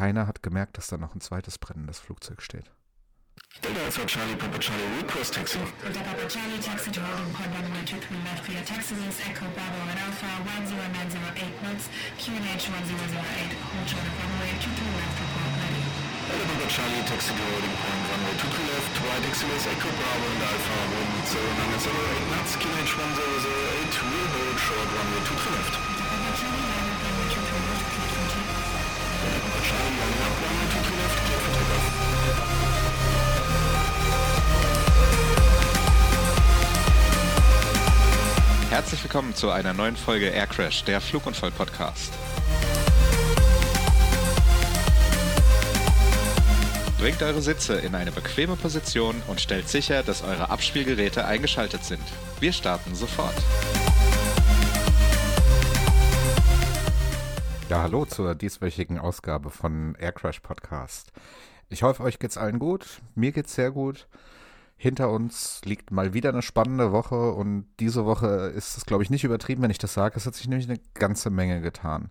keiner hat gemerkt, dass da noch ein zweites brennendes Flugzeug steht. Delta Alpha Charlie Papa Charlie Request Taxi. Delta Papa Charlie taxi to holding point runway 23 left via taxis Echo Bravo and Alpha 10908 knots QNH 1008 hold short of runway 23 left report ready. Delta Papa Charlie taxi to holding point runway 23 left right taxis Echo Bravo and Alpha 10908 knots QNH 1008 will hold short runway 23 left. Herzlich willkommen zu einer neuen Folge Air Crash, der Flugunfall-Podcast. Bringt eure Sitze in eine bequeme Position und stellt sicher, dass eure Abspielgeräte eingeschaltet sind. Wir starten sofort. Ja, hallo zur dieswöchigen Ausgabe von Air Crash Podcast. Ich hoffe, euch geht's allen gut. Mir geht's sehr gut. Hinter uns liegt mal wieder eine spannende Woche und diese Woche ist es, glaube ich, nicht übertrieben, wenn ich das sage. Es hat sich nämlich eine ganze Menge getan.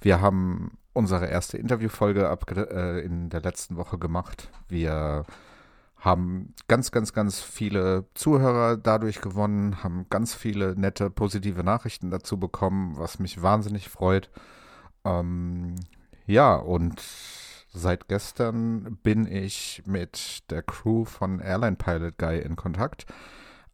Wir haben unsere erste Interviewfolge äh, in der letzten Woche gemacht. Wir haben ganz, ganz, ganz viele Zuhörer dadurch gewonnen, haben ganz viele nette, positive Nachrichten dazu bekommen, was mich wahnsinnig freut. Ähm, ja, und seit gestern bin ich mit der Crew von Airline Pilot Guy in Kontakt,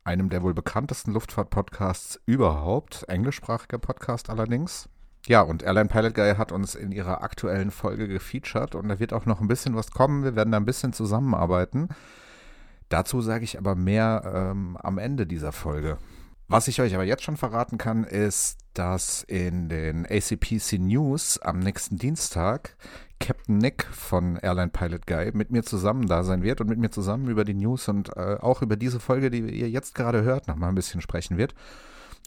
einem der wohl bekanntesten Luftfahrt-Podcasts überhaupt, englischsprachiger Podcast allerdings. Ja, und Airline Pilot Guy hat uns in ihrer aktuellen Folge gefeatured und da wird auch noch ein bisschen was kommen. Wir werden da ein bisschen zusammenarbeiten. Dazu sage ich aber mehr ähm, am Ende dieser Folge. Was ich euch aber jetzt schon verraten kann, ist, dass in den ACPC News am nächsten Dienstag Captain Nick von Airline Pilot Guy mit mir zusammen da sein wird und mit mir zusammen über die News und äh, auch über diese Folge, die ihr jetzt gerade hört, nochmal ein bisschen sprechen wird.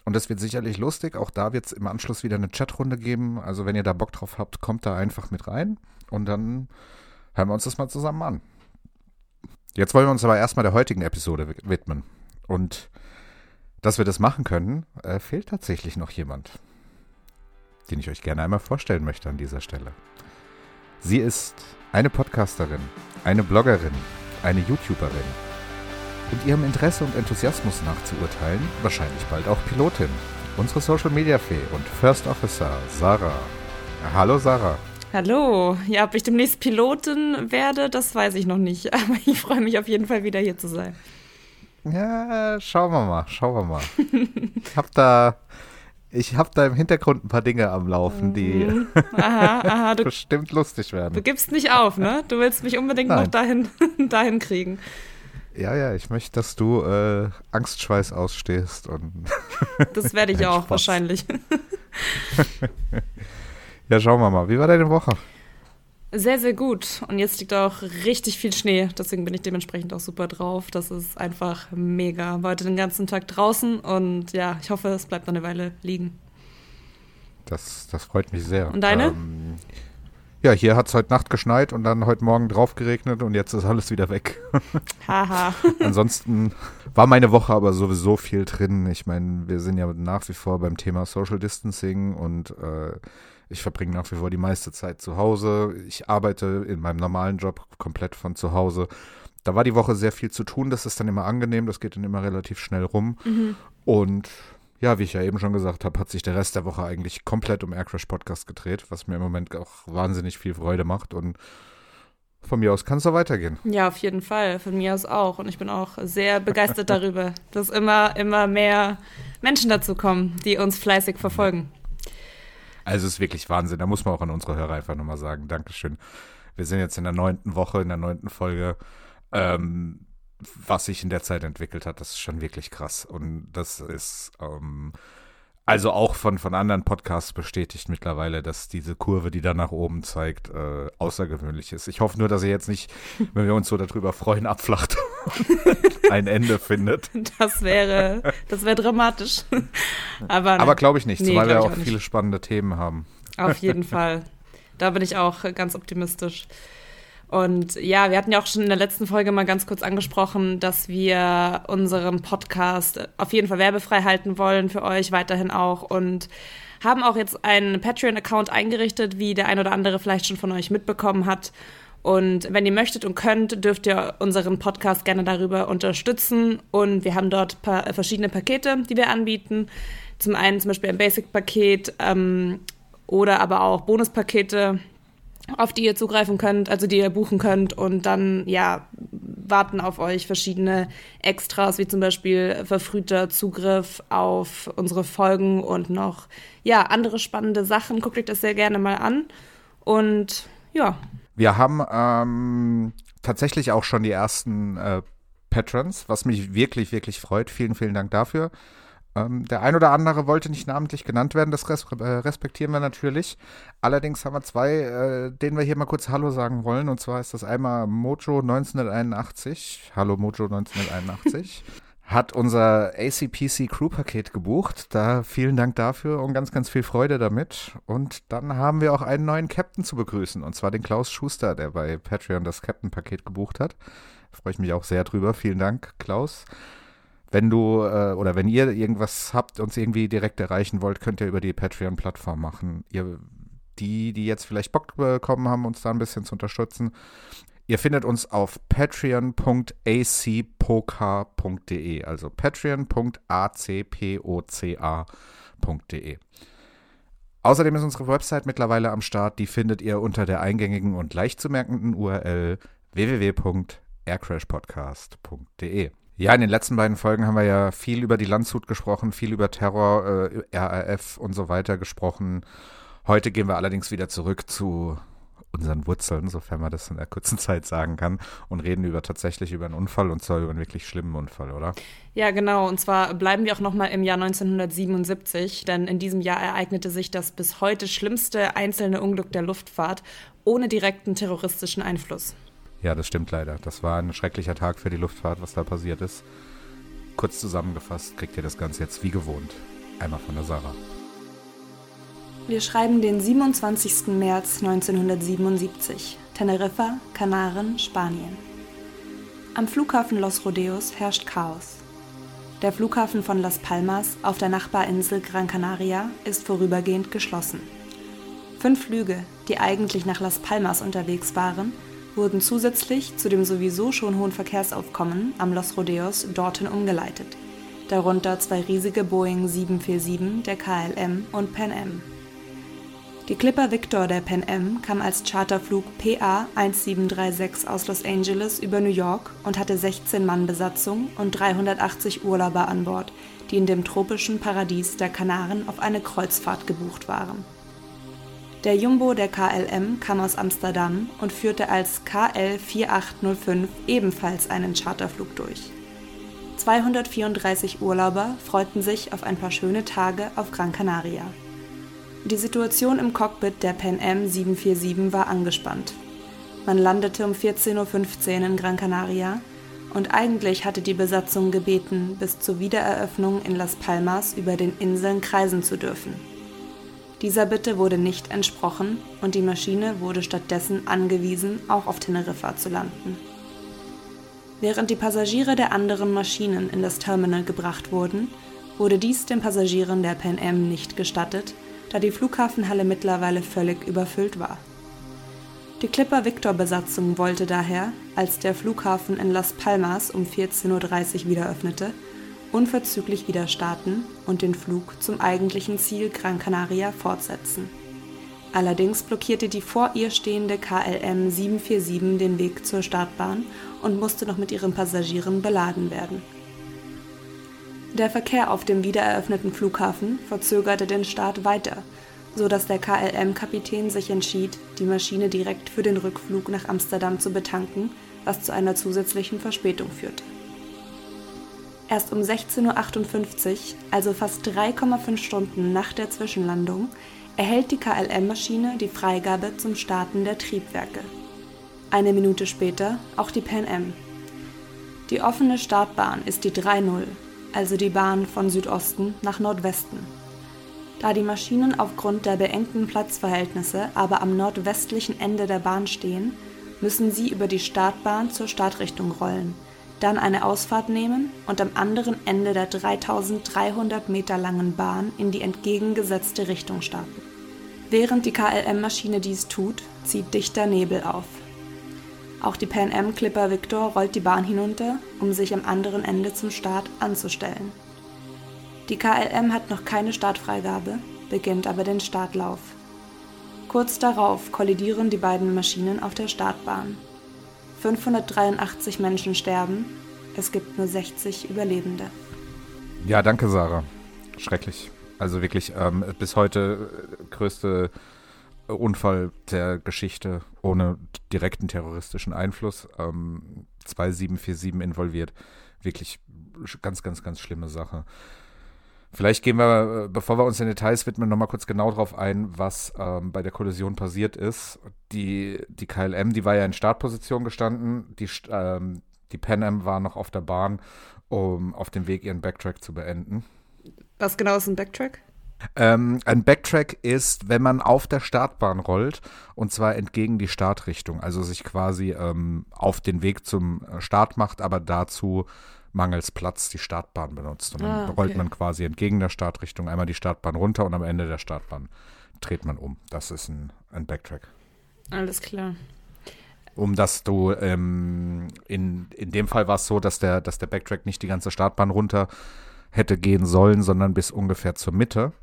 Und das wird sicherlich lustig. Auch da wird es im Anschluss wieder eine Chatrunde geben. Also wenn ihr da Bock drauf habt, kommt da einfach mit rein und dann hören wir uns das mal zusammen an. Jetzt wollen wir uns aber erstmal der heutigen Episode widmen. Und dass wir das machen können, äh, fehlt tatsächlich noch jemand, den ich euch gerne einmal vorstellen möchte an dieser Stelle. Sie ist eine Podcasterin, eine Bloggerin, eine YouTuberin und ihrem Interesse und Enthusiasmus nach zu urteilen, wahrscheinlich bald auch Pilotin. Unsere Social Media Fee und First Officer Sarah. Hallo Sarah. Hallo, ja, ob ich demnächst Pilotin werde, das weiß ich noch nicht, aber ich freue mich auf jeden Fall wieder hier zu sein. Ja, schauen wir mal, schauen wir mal. ich habe da, ich habe da im Hintergrund ein paar Dinge am Laufen, die Aha, aha, du, bestimmt lustig werden. du gibst nicht auf, ne? Du willst mich unbedingt Nein. noch dahin, dahin kriegen. Ja, ja, ich möchte, dass du äh, Angstschweiß ausstehst und Das werde ich auch Spaß. wahrscheinlich. ja, schauen wir mal. Wie war deine Woche? Sehr, sehr gut. Und jetzt liegt auch richtig viel Schnee. Deswegen bin ich dementsprechend auch super drauf. Das ist einfach mega. War heute den ganzen Tag draußen und ja, ich hoffe, es bleibt noch eine Weile liegen. Das, das freut mich sehr. Und deine? Ähm, ja, hier hat es heute Nacht geschneit und dann heute Morgen drauf geregnet und jetzt ist alles wieder weg. Haha. Ansonsten war meine Woche aber sowieso viel drin. Ich meine, wir sind ja nach wie vor beim Thema Social Distancing und äh, ich verbringe nach wie vor die meiste Zeit zu Hause. Ich arbeite in meinem normalen Job komplett von zu Hause. Da war die Woche sehr viel zu tun. Das ist dann immer angenehm. Das geht dann immer relativ schnell rum. Und ja, wie ich ja eben schon gesagt habe, hat sich der Rest der Woche eigentlich komplett um Aircrash Podcast gedreht, was mir im Moment auch wahnsinnig viel Freude macht. Und von mir aus kann es so weitergehen. Ja, auf jeden Fall. Von mir aus auch. Und ich bin auch sehr begeistert darüber, dass immer, immer mehr Menschen dazu kommen, die uns fleißig verfolgen. Also es ist wirklich Wahnsinn. Da muss man auch an unsere Hörer einfach nochmal sagen, Dankeschön. Wir sind jetzt in der neunten Woche, in der neunten Folge. Ähm, was sich in der Zeit entwickelt hat, das ist schon wirklich krass. Und das ist ähm, also auch von, von anderen Podcasts bestätigt mittlerweile, dass diese Kurve, die da nach oben zeigt, äh, außergewöhnlich ist. Ich hoffe nur, dass ihr jetzt nicht, wenn wir uns so darüber freuen, abflacht und ein Ende findet. Das wäre, das wäre dramatisch. Aber, Aber glaube ich nicht, Nee, zumal wir auch auch viele spannende Themen haben. auf jeden Fall. Da bin ich auch ganz optimistisch. Und ja, wir hatten ja auch schon in der letzten Folge mal ganz kurz angesprochen, dass wir unseren Podcast auf jeden Fall werbefrei halten wollen für euch weiterhin auch und haben auch jetzt einen Patreon-Account eingerichtet, wie der ein oder andere vielleicht schon von euch mitbekommen hat. Und wenn ihr möchtet und könnt, dürft ihr unseren Podcast gerne darüber unterstützen. Und wir haben dort pa verschiedene Pakete, die wir anbieten. Zum einen zum Beispiel ein Basic-Paket ähm, oder aber auch Bonuspakete, auf die ihr zugreifen könnt, also die ihr buchen könnt und dann ja warten auf euch verschiedene Extras, wie zum Beispiel verfrühter Zugriff auf unsere Folgen und noch ja andere spannende Sachen. Guckt euch das sehr gerne mal an und ja. Wir haben ähm, tatsächlich auch schon die ersten äh, Patrons, was mich wirklich, wirklich freut. Vielen, vielen Dank dafür. Ähm, der ein oder andere wollte nicht namentlich genannt werden, das äh, respektieren wir natürlich. Allerdings haben wir zwei, äh, denen wir hier mal kurz Hallo sagen wollen. Und zwar ist das einmal Mojo 1981. Hallo Mojo 1981. hat unser ACPC Crew-Paket gebucht. Da vielen Dank dafür und ganz, ganz viel Freude damit. Und dann haben wir auch einen neuen Captain zu begrüßen, und zwar den Klaus Schuster, der bei Patreon das Captain-Paket gebucht hat. Freue ich mich auch sehr drüber. Vielen Dank, Klaus. Wenn du äh, oder wenn ihr irgendwas habt, uns irgendwie direkt erreichen wollt, könnt ihr über die Patreon-Plattform machen. Ihr, die, die jetzt vielleicht Bock bekommen haben, uns da ein bisschen zu unterstützen. Ihr findet uns auf patreon.acpoca.de, also patreon.acpoca.de. Außerdem ist unsere Website mittlerweile am Start. Die findet ihr unter der eingängigen und leicht zu merkenden URL www.aircrashpodcast.de. Ja, in den letzten beiden Folgen haben wir ja viel über die Landshut gesprochen, viel über Terror, äh, RAF und so weiter gesprochen. Heute gehen wir allerdings wieder zurück zu unseren Wurzeln, sofern man das in der kurzen Zeit sagen kann, und reden über tatsächlich über einen Unfall und zwar über einen wirklich schlimmen Unfall, oder? Ja, genau. Und zwar bleiben wir auch nochmal im Jahr 1977, denn in diesem Jahr ereignete sich das bis heute schlimmste einzelne Unglück der Luftfahrt ohne direkten terroristischen Einfluss. Ja, das stimmt leider. Das war ein schrecklicher Tag für die Luftfahrt, was da passiert ist. Kurz zusammengefasst kriegt ihr das Ganze jetzt wie gewohnt. Einmal von der Sarah. Wir schreiben den 27. März 1977. Teneriffa, Kanaren, Spanien. Am Flughafen Los Rodeos herrscht Chaos. Der Flughafen von Las Palmas auf der Nachbarinsel Gran Canaria ist vorübergehend geschlossen. Fünf Flüge, die eigentlich nach Las Palmas unterwegs waren, wurden zusätzlich zu dem sowieso schon hohen Verkehrsaufkommen am Los Rodeos dorthin umgeleitet, darunter zwei riesige Boeing 747 der KLM und Pan Am. Die Clipper Victor der Pan Am kam als Charterflug PA 1736 aus Los Angeles über New York und hatte 16 Mann Besatzung und 380 Urlauber an Bord, die in dem tropischen Paradies der Kanaren auf eine Kreuzfahrt gebucht waren der Jumbo der KLM kam aus Amsterdam und führte als KL 4805 ebenfalls einen Charterflug durch. 234 Urlauber freuten sich auf ein paar schöne Tage auf Gran Canaria. Die Situation im Cockpit der Pan Am 747 war angespannt. Man landete um 14.15 Uhr in Gran Canaria und eigentlich hatte die Besatzung gebeten, bis zur Wiedereröffnung in Las Palmas über den Inseln kreisen zu dürfen. Dieser Bitte wurde nicht entsprochen und die Maschine wurde stattdessen angewiesen, auch auf Teneriffa zu landen. Während die Passagiere der anderen Maschinen in das Terminal gebracht wurden, wurde dies den Passagieren der Pan Am nicht gestattet, da die Flughafenhalle mittlerweile völlig überfüllt war. Die Clipper Victor Besatzung wollte daher, als der Flughafen in Las Palmas um 14.30 Uhr wieder öffnete, unverzüglich wieder starten und den Flug zum eigentlichen Ziel Gran Canaria fortsetzen. Allerdings blockierte die vor ihr stehende KLM 747 den Weg zur Startbahn und musste noch mit ihren Passagieren beladen werden. Der Verkehr auf dem wiedereröffneten Flughafen verzögerte den Start weiter, so dass der KLM-Kapitän sich entschied, die Maschine direkt für den Rückflug nach Amsterdam zu betanken, was zu einer zusätzlichen Verspätung führte. Erst um 16.58 Uhr, also fast 3,5 Stunden nach der Zwischenlandung, erhält die KLM-Maschine die Freigabe zum Starten der Triebwerke. Eine Minute später auch die Pan Am. Die offene Startbahn ist die 3.0, also die Bahn von Südosten nach Nordwesten. Da die Maschinen aufgrund der beengten Platzverhältnisse aber am nordwestlichen Ende der Bahn stehen, müssen sie über die Startbahn zur Startrichtung rollen, dann eine Ausfahrt nehmen und am anderen Ende der 3300 Meter langen Bahn in die entgegengesetzte Richtung starten. Während die KLM-Maschine dies tut, zieht dichter Nebel auf. Auch die Pan Am Clipper Victor rollt die Bahn hinunter, um sich am anderen Ende zum Start anzustellen. Die KLM hat noch keine Startfreigabe, beginnt aber den Startlauf. Kurz darauf kollidieren die beiden Maschinen auf der Startbahn. 583 Menschen sterben, es gibt nur 60 Überlebende. Ja, danke, Sarah. Schrecklich. Also wirklich ähm, bis heute äh, größte Unfall der Geschichte ohne direkten terroristischen Einfluss. Ähm, 2747 involviert. Wirklich ganz, ganz, ganz schlimme Sache. Vielleicht gehen wir, äh, bevor wir uns den Details widmen, nochmal kurz genau darauf ein, was ähm, bei der Kollision passiert ist. Die, die KLM, die war ja in Startposition gestanden. Die, ähm, die Pan Am war noch auf der Bahn, um auf dem Weg ihren Backtrack zu beenden. Was genau ist ein Backtrack? Ähm, ein Backtrack ist, wenn man auf der Startbahn rollt und zwar entgegen die Startrichtung, also sich quasi ähm, auf den Weg zum äh, Start macht, aber dazu mangels Platz die Startbahn benutzt. Und dann Ah, okay. rollt man quasi entgegen der Startrichtung einmal die Startbahn runter und am Ende der Startbahn dreht man um. Das ist ein, ein Backtrack. Alles klar. Um dass du, ähm, in, in dem Fall war es so, dass der, dass der Backtrack nicht die ganze Startbahn runter hätte gehen sollen, sondern bis ungefähr zur Mitte.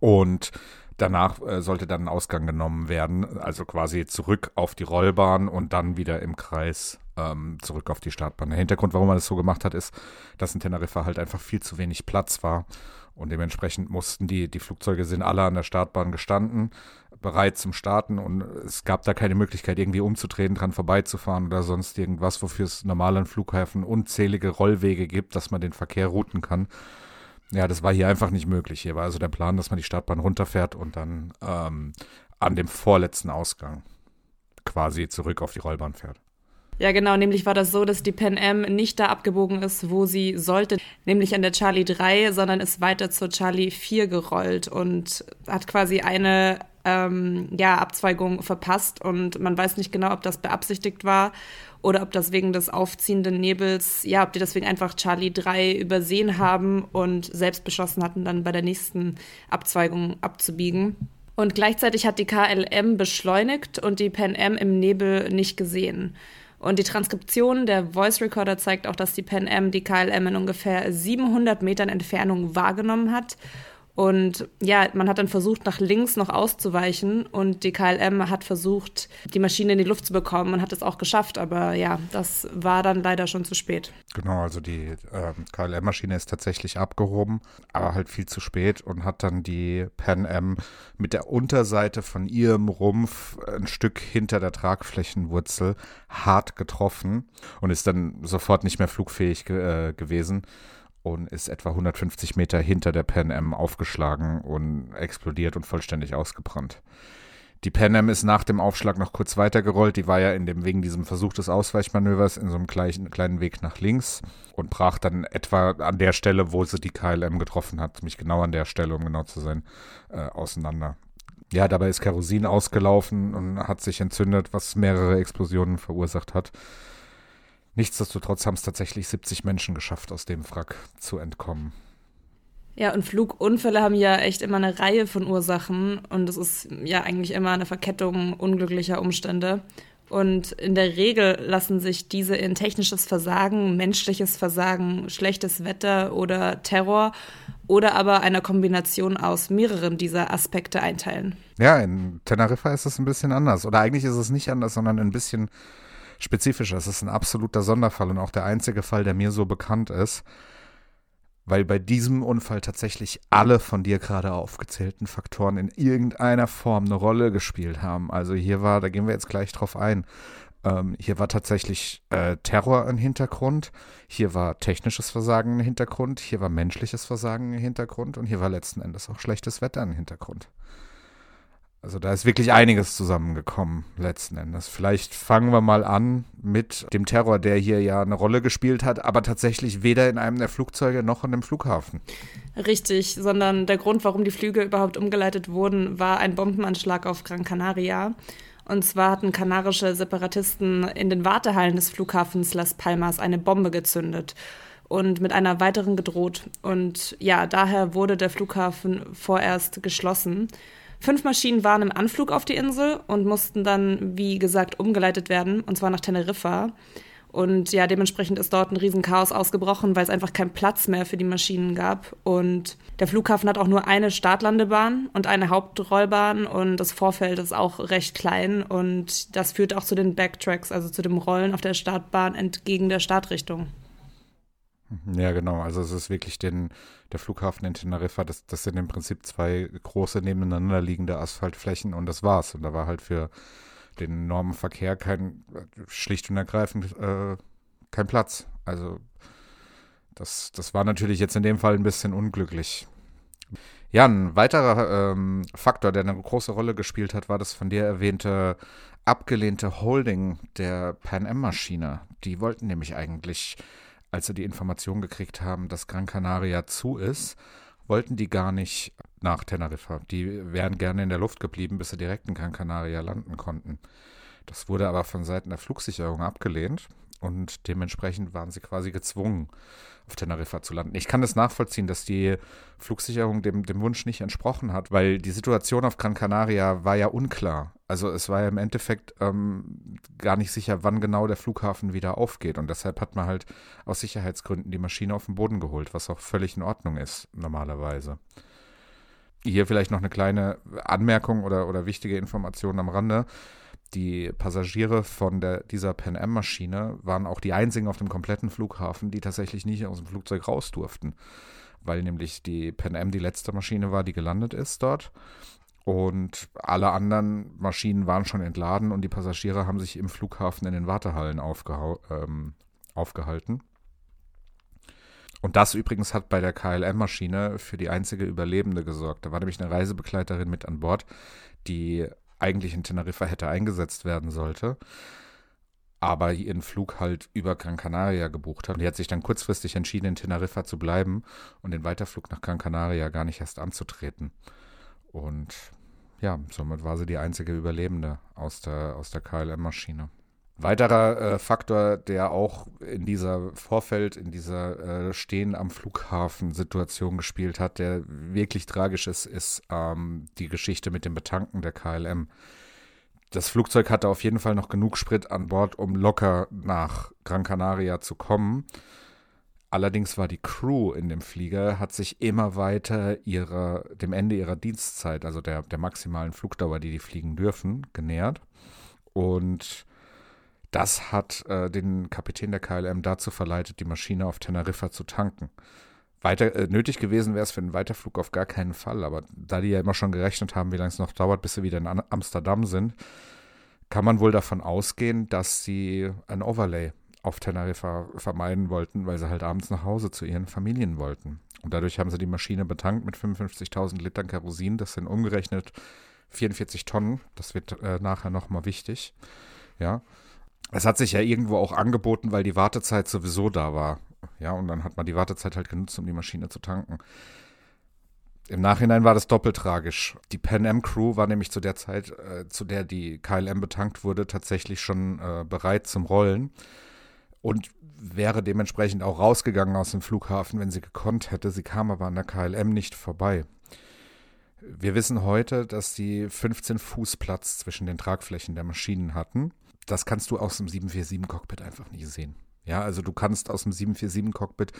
Und danach äh, sollte dann ein Ausgang genommen werden, also quasi zurück auf die Rollbahn und dann wieder im Kreis ähm, zurück auf die Startbahn. Der Hintergrund, warum man das so gemacht hat, ist, dass in Teneriffa halt einfach viel zu wenig Platz war. Und dementsprechend mussten die, die Flugzeuge sind alle an der Startbahn gestanden, bereit zum Starten und es gab da keine Möglichkeit, irgendwie umzudrehen, dran vorbeizufahren oder sonst irgendwas, wofür es normal an Flughäfen unzählige Rollwege gibt, dass man den Verkehr routen kann. Ja, das war hier einfach nicht möglich. Hier war also der Plan, dass man die Startbahn runterfährt und dann ähm, an dem vorletzten Ausgang quasi zurück auf die Rollbahn fährt. Ja, genau. Nämlich war das so, dass die Pan Am nicht da abgebogen ist, wo sie sollte, nämlich an der Charlie 3, sondern ist weiter zur Charlie 4 gerollt und hat quasi eine ähm, ja, Abzweigung verpasst. Und man weiß nicht genau, ob das beabsichtigt war oder ob das wegen des aufziehenden Nebels, ja, ob die deswegen einfach Charlie 3 übersehen haben und selbst beschlossen hatten, dann bei der nächsten Abzweigung abzubiegen. Und gleichzeitig hat die KLM beschleunigt und die Pan Am im Nebel nicht gesehen. Und die Transkription der Voice Recorder zeigt auch, dass die Pan Am die KLM in ungefähr 700 Metern Entfernung wahrgenommen hat. Und ja, man hat dann versucht, nach links noch auszuweichen und die KLM hat versucht, die Maschine in die Luft zu bekommen und hat es auch geschafft. Aber ja, das war dann leider schon zu spät. Genau, also die ähm, KLM-Maschine ist tatsächlich abgehoben, aber halt viel zu spät und hat dann die Pan Am mit der Unterseite von ihrem Rumpf ein Stück hinter der Tragflächenwurzel hart getroffen und ist dann sofort nicht mehr flugfähig ge äh, gewesen und ist etwa 150 Meter hinter der Pan Am aufgeschlagen und explodiert und vollständig ausgebrannt. Die Pan Am ist nach dem Aufschlag noch kurz weitergerollt. Die war ja in dem, wegen diesem Versuch des Ausweichmanövers in so einem gleichen, kleinen Weg nach links und brach dann etwa an der Stelle, wo sie die KLM getroffen hat, nämlich genau an der Stelle, um genau zu sein, äh, auseinander. Ja, dabei ist Kerosin ausgelaufen und hat sich entzündet, was mehrere Explosionen verursacht hat. Nichtsdestotrotz haben es tatsächlich 70 Menschen geschafft, aus dem Wrack zu entkommen. Ja, und Flugunfälle haben ja echt immer eine Reihe von Ursachen und es ist ja eigentlich immer eine Verkettung unglücklicher Umstände. Und in der Regel lassen sich diese in technisches Versagen, menschliches Versagen, schlechtes Wetter oder Terror oder aber einer Kombination aus mehreren dieser Aspekte einteilen. Ja, in Teneriffa ist es ein bisschen anders. Oder eigentlich ist es nicht anders, sondern ein bisschen spezifischer. Es ist ein absoluter Sonderfall und auch der einzige Fall, der mir so bekannt ist, weil bei diesem Unfall tatsächlich alle von dir gerade aufgezählten Faktoren in irgendeiner Form eine Rolle gespielt haben. Also hier war, da gehen wir jetzt gleich drauf ein, ähm, hier war tatsächlich äh, Terror im Hintergrund, hier war technisches Versagen im Hintergrund, hier war menschliches Versagen im Hintergrund und hier war letzten Endes auch schlechtes Wetter im Hintergrund. Also da ist wirklich einiges zusammengekommen letzten Endes. Vielleicht fangen wir mal an mit dem Terror, der hier ja eine Rolle gespielt hat, aber tatsächlich weder in einem der Flugzeuge noch in dem Flughafen. Richtig, sondern der Grund, warum die Flüge überhaupt umgeleitet wurden, war ein Bombenanschlag auf Gran Canaria. Und zwar hatten kanarische Separatisten in den Wartehallen des Flughafens Las Palmas eine Bombe gezündet und mit einer weiteren gedroht. Und ja, daher wurde der Flughafen vorerst geschlossen. Fünf Maschinen waren im Anflug auf die Insel und mussten dann, wie gesagt, umgeleitet werden, und zwar nach Teneriffa. Und ja, dementsprechend ist dort ein Riesenchaos ausgebrochen, weil es einfach keinen Platz mehr für die Maschinen gab. Und der Flughafen hat auch nur eine Startlandebahn und eine Hauptrollbahn und das Vorfeld ist auch recht klein und das führt auch zu den Backtracks, also zu dem Rollen auf der Startbahn entgegen der Startrichtung. Ja, genau. Also es ist wirklich den, der Flughafen in Teneriffa, das, das sind im Prinzip zwei große nebeneinander liegende Asphaltflächen und das war's. Und da war halt für den enormen Verkehr kein, schlicht und ergreifend äh, kein Platz. Also das, das war natürlich jetzt in dem Fall ein bisschen unglücklich. Ja, ein weiterer ähm, Faktor, der eine große Rolle gespielt hat, war das von dir erwähnte abgelehnte Holding der Pan Am-Maschine. Die wollten nämlich eigentlich als sie die Information gekriegt haben, dass Gran Canaria zu ist, wollten die gar nicht nach Teneriffa. Die wären gerne in der Luft geblieben, bis sie direkt in Gran Canaria landen konnten. Das wurde aber von Seiten der Flugsicherung abgelehnt und dementsprechend waren sie quasi gezwungen, auf Teneriffa zu landen. Ich kann das nachvollziehen, dass die Flugsicherung dem, dem Wunsch nicht entsprochen hat, weil die Situation auf Gran Canaria war ja unklar. Also es war ja im Endeffekt ähm, gar nicht sicher, wann genau der Flughafen wieder aufgeht. Und deshalb hat man halt aus Sicherheitsgründen die Maschine auf den Boden geholt, was auch völlig in Ordnung ist, normalerweise. Hier vielleicht noch eine kleine Anmerkung oder, oder wichtige Information am Rande. Die Passagiere von der, dieser Pan Am-Maschine waren auch die einzigen auf dem kompletten Flughafen, die tatsächlich nicht aus dem Flugzeug raus durften. Weil nämlich die Pan Am die letzte Maschine war, die gelandet ist dort. Und alle anderen Maschinen waren schon entladen und die Passagiere haben sich im Flughafen in den Wartehallen ähm, aufgehalten. Und das übrigens hat bei der KLM-Maschine für die einzige Überlebende gesorgt. Da war nämlich eine Reisebegleiterin mit an Bord, die eigentlich in Teneriffa hätte eingesetzt werden sollte, aber ihren Flug halt über Gran Canaria gebucht hat. Und die hat sich dann kurzfristig entschieden, in Teneriffa zu bleiben und den Weiterflug nach Gran Canaria gar nicht erst anzutreten. Und ja, somit war sie die einzige Überlebende aus der, aus der KLM-Maschine. Weiterer äh, Faktor, der auch in dieser Vorfeld, in dieser äh, Stehen am Flughafen-Situation gespielt hat, der wirklich tragisch ist, ist ähm, die Geschichte mit dem Betanken der KLM. Das Flugzeug hatte auf jeden Fall noch genug Sprit an Bord, um locker nach Gran Canaria zu kommen. Allerdings war die Crew in dem Flieger, hat sich immer weiter ihrer, dem Ende ihrer Dienstzeit, also der, der maximalen Flugdauer, die die fliegen dürfen, genähert. Und das hat äh, den Kapitän der KLM dazu verleitet, die Maschine auf Teneriffa zu tanken. Weiter, äh, nötig gewesen wäre es für einen Weiterflug auf gar keinen Fall, aber da die ja immer schon gerechnet haben, wie lange es noch dauert, bis sie wieder in Amsterdam sind, kann man wohl davon ausgehen, dass sie ein Overlay auf Teneriffa vermeiden wollten, weil sie halt abends nach Hause zu ihren Familien wollten. Und dadurch haben sie die Maschine betankt mit 55.000 Litern Kerosin. Das sind umgerechnet 44 Tonnen. Das wird äh, nachher nochmal wichtig. Ja es hat sich ja irgendwo auch angeboten, weil die Wartezeit sowieso da war. Ja, und dann hat man die Wartezeit halt genutzt, um die Maschine zu tanken. Im Nachhinein war das doppelt tragisch. Die Pan Am Crew war nämlich zu der Zeit, äh, zu der die KLM betankt wurde, tatsächlich schon äh, bereit zum Rollen und wäre dementsprechend auch rausgegangen aus dem Flughafen, wenn sie gekonnt hätte. Sie kam aber an der KLM nicht vorbei. Wir wissen heute, dass sie 15 Fuß Platz zwischen den Tragflächen der Maschinen hatten das kannst du aus dem 747-Cockpit einfach nicht sehen. Ja, also du kannst aus dem 747-Cockpit,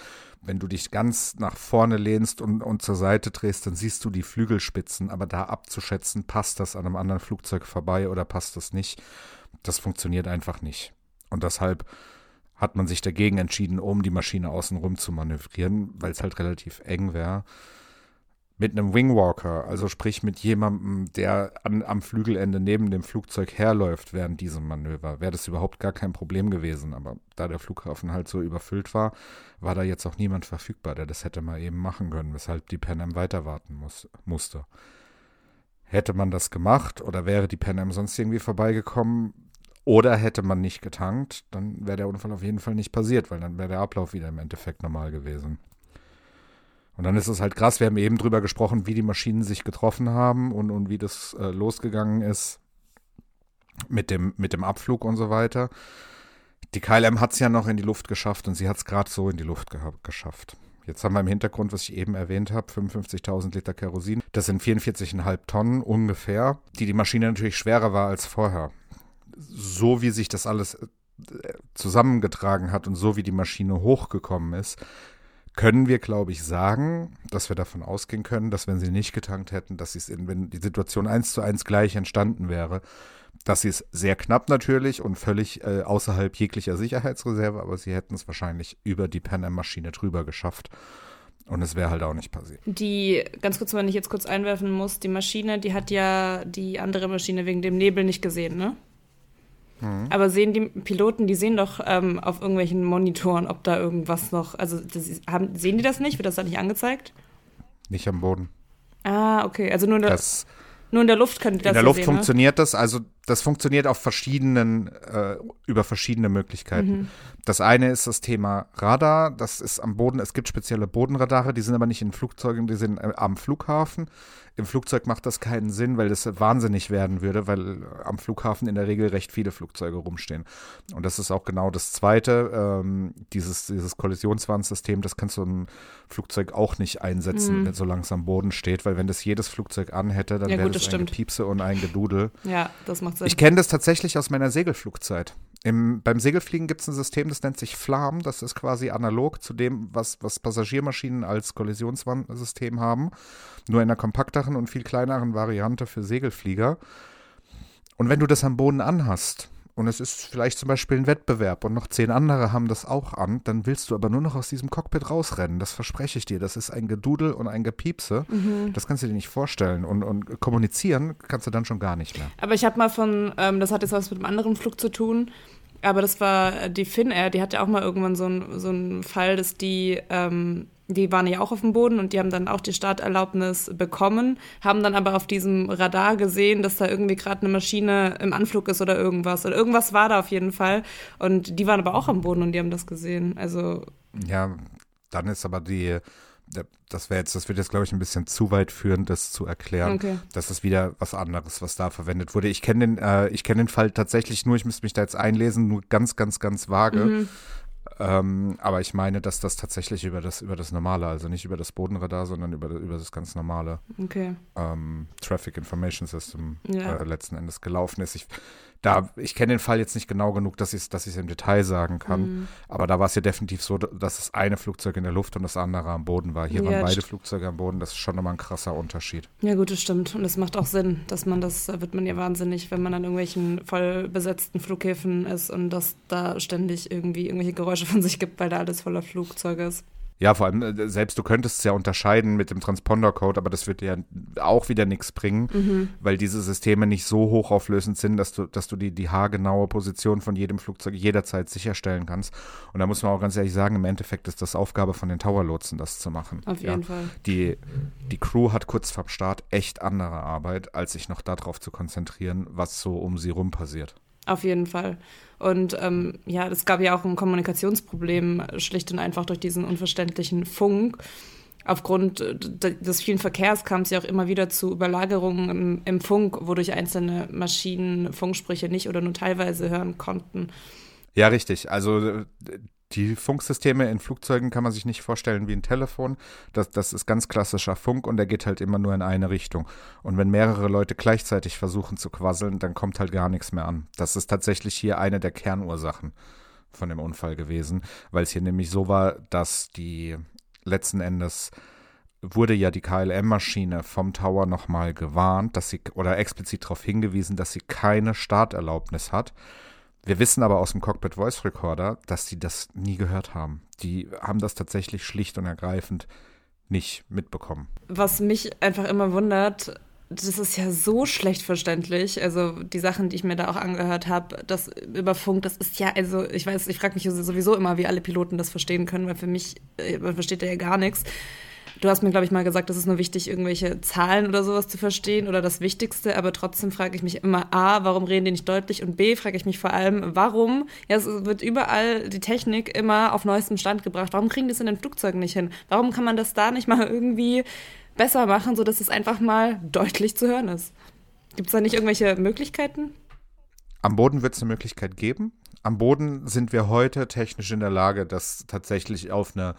wenn du dich ganz nach vorne lehnst und, und zur Seite drehst, dann siehst du die Flügelspitzen, aber da abzuschätzen, passt das an einem anderen Flugzeug vorbei oder passt das nicht, das funktioniert einfach nicht. Und deshalb hat man sich dagegen entschieden, um die Maschine außenrum zu manövrieren, weil es halt relativ eng wäre mit einem Wingwalker, also sprich mit jemandem, der an, am Flügelende neben dem Flugzeug herläuft während diesem Manöver, wäre das überhaupt gar kein Problem gewesen. Aber da der Flughafen halt so überfüllt war, war da jetzt auch niemand verfügbar, der das hätte mal eben machen können, weshalb die Pan Am weiter warten muss, musste. Hätte man das gemacht oder wäre die Pan Am sonst irgendwie vorbeigekommen oder hätte man nicht getankt, dann wäre der Unfall auf jeden Fall nicht passiert, weil dann wäre der Ablauf wieder im Endeffekt normal gewesen. Und dann ist es halt krass, wir haben eben drüber gesprochen, wie die Maschinen sich getroffen haben und, und wie das äh, losgegangen ist. mit dem, mit dem Abflug und so weiter. Die KLM hat es ja noch in die Luft geschafft und sie hat es gerade so in die Luft geschafft. Jetzt haben wir im Hintergrund, was ich eben erwähnt habe, 55.000 Liter Kerosin. Das sind 44,5 Tonnen ungefähr, die die Maschine natürlich schwerer war als vorher. So wie sich das alles äh, zusammengetragen hat und so wie die Maschine hochgekommen ist, können wir, glaube ich, sagen, dass wir davon ausgehen können, dass wenn sie nicht getankt hätten, dass es, wenn die Situation eins zu eins gleich entstanden wäre, dass sie es sehr knapp natürlich und völlig äh, außerhalb jeglicher Sicherheitsreserve, aber sie hätten es wahrscheinlich über die Pan Am-Maschine drüber geschafft. Und es wäre halt auch nicht passiert. Die, ganz kurz, wenn ich jetzt kurz einwerfen muss, die Maschine, die hat ja die andere Maschine wegen dem Nebel nicht gesehen, ne? Mhm. Aber sehen die Piloten, die sehen doch ähm, auf irgendwelchen Monitoren, ob da irgendwas noch, also das, haben, sehen die das nicht? Wird das da nicht angezeigt? Nicht am Boden. Ah, okay. Also nur, das, nur in der Luft könnt ihr das In der Luft sehen, funktioniert ne? das, also das funktioniert auf verschiedenen, äh, über verschiedene Möglichkeiten. Mhm. Das eine ist das Thema Radar, das ist am Boden, es gibt spezielle Bodenradare, die sind aber nicht in Flugzeugen, die sind äh, am Flughafen. Im Flugzeug macht das keinen Sinn, weil das wahnsinnig werden würde, weil am Flughafen in der Regel recht viele Flugzeuge rumstehen. Und das ist auch genau das Zweite, ähm, dieses, dieses Kollisionswarnsystem, das kannst du im Flugzeug auch nicht einsetzen, mhm. solange es am Boden steht, weil wenn das jedes Flugzeug anhätte, dann ja, wäre das, das ein Piepse und ein Gedudel. Ja, das macht Sinn. Ich kenne das tatsächlich aus meiner Segelflugzeit. Im, beim Segelfliegen gibt es ein System, das nennt sich Flam. Das ist quasi analog zu dem, was, was Passagiermaschinen als Kollisionswarnsystem haben. Nur in einer kompakteren und viel kleineren Variante für Segelflieger. Und wenn du das am Boden anhast, und es ist vielleicht zum Beispiel ein Wettbewerb und noch zehn andere haben das auch an, dann willst du aber nur noch aus diesem Cockpit rausrennen. Das verspreche ich dir. Das ist ein Gedudel und ein Gepiepse. Mhm. Das kannst du dir nicht vorstellen. Und, und kommunizieren kannst du dann schon gar nicht mehr. Aber ich habe mal von, ähm, das hat jetzt was mit einem anderen Flug zu tun, aber das war die Finnair, die hatte auch mal irgendwann so einen so einen Fall, dass die ähm, die waren ja auch auf dem Boden und die haben dann auch die Starterlaubnis bekommen, haben dann aber auf diesem Radar gesehen, dass da irgendwie gerade eine Maschine im Anflug ist oder irgendwas. Oder irgendwas war da auf jeden Fall. Und die waren aber auch am Boden und die haben das gesehen. Also. Ja, dann ist aber die, das wäre jetzt, das wird jetzt, glaube ich, ein bisschen zu weit führen, das zu erklären. Okay. Das ist wieder was anderes, was da verwendet wurde. Ich kenne den, äh, ich kenne den Fall tatsächlich nur, ich müsste mich da jetzt einlesen, nur ganz, ganz, ganz vage. Mhm. Ähm, aber ich meine, dass das tatsächlich über das, über das normale, also nicht über das Bodenradar, sondern über, über das ganz normale okay. ähm, Traffic Information System ja. äh, letzten Endes gelaufen ist. Ich da, ich kenne den Fall jetzt nicht genau genug, dass ich es dass im Detail sagen kann. Mhm. Aber da war es ja definitiv so, dass das eine Flugzeug in der Luft und das andere am Boden war. Hier ja, waren beide Flugzeuge am Boden. Das ist schon nochmal ein krasser Unterschied. Ja, gut, das stimmt. Und es macht auch Sinn, dass man das, da wird man ja wahnsinnig, wenn man an irgendwelchen voll besetzten Flughäfen ist und dass da ständig irgendwie irgendwelche Geräusche von sich gibt, weil da alles voller Flugzeuge ist. Ja, vor allem, äh, selbst du könntest es ja unterscheiden mit dem Transponder-Code, aber das wird dir ja auch wieder nichts bringen, mhm. weil diese Systeme nicht so hochauflösend sind, dass du, dass du die, die haargenaue Position von jedem Flugzeug jederzeit sicherstellen kannst. Und da muss man auch ganz ehrlich sagen, im Endeffekt ist das Aufgabe von den Tower-Lotsen, das zu machen. Auf jeden ja. Fall. Die, die Crew hat kurz vorm Start echt andere Arbeit, als sich noch darauf zu konzentrieren, was so um sie rum passiert. Auf jeden Fall. Und ähm, ja, es gab ja auch ein Kommunikationsproblem, schlicht und einfach durch diesen unverständlichen Funk. Aufgrund äh, des vielen Verkehrs kam es ja auch immer wieder zu Überlagerungen im, im Funk, wodurch einzelne Maschinen Funksprüche nicht oder nur teilweise hören konnten. Ja, richtig. Also die Funksysteme in Flugzeugen kann man sich nicht vorstellen wie ein Telefon. Das, das ist ganz klassischer Funk und der geht halt immer nur in eine Richtung. Und wenn mehrere Leute gleichzeitig versuchen zu quasseln, dann kommt halt gar nichts mehr an. Das ist tatsächlich hier eine der Kernursachen von dem Unfall gewesen, weil es hier nämlich so war, dass die letzten Endes wurde ja die KLM-Maschine vom Tower nochmal gewarnt, dass sie oder explizit darauf hingewiesen, dass sie keine Starterlaubnis hat wir wissen aber aus dem Cockpit Voice Recorder, dass sie das nie gehört haben. Die haben das tatsächlich schlicht und ergreifend nicht mitbekommen. Was mich einfach immer wundert, das ist ja so schlecht verständlich. Also die Sachen, die ich mir da auch angehört habe, das über Funk, das ist ja, also ich weiß, ich frage mich sowieso immer, wie alle Piloten das verstehen können, weil für mich, äh, man versteht ja gar nichts. Du hast mir, glaube ich, mal gesagt, es ist nur wichtig, irgendwelche Zahlen oder sowas zu verstehen oder das Wichtigste, aber trotzdem frage ich mich immer, A, warum reden die nicht deutlich und B, frage ich mich vor allem, warum, ja, es wird überall die Technik immer auf neuestem Stand gebracht, warum kriegen die es in den Flugzeugen nicht hin? Warum kann man das da nicht mal irgendwie besser machen, sodass es einfach mal deutlich zu hören ist? Gibt es da nicht irgendwelche Möglichkeiten? Am Boden wird es eine Möglichkeit geben. Am Boden sind wir heute technisch in der Lage, das tatsächlich auf eine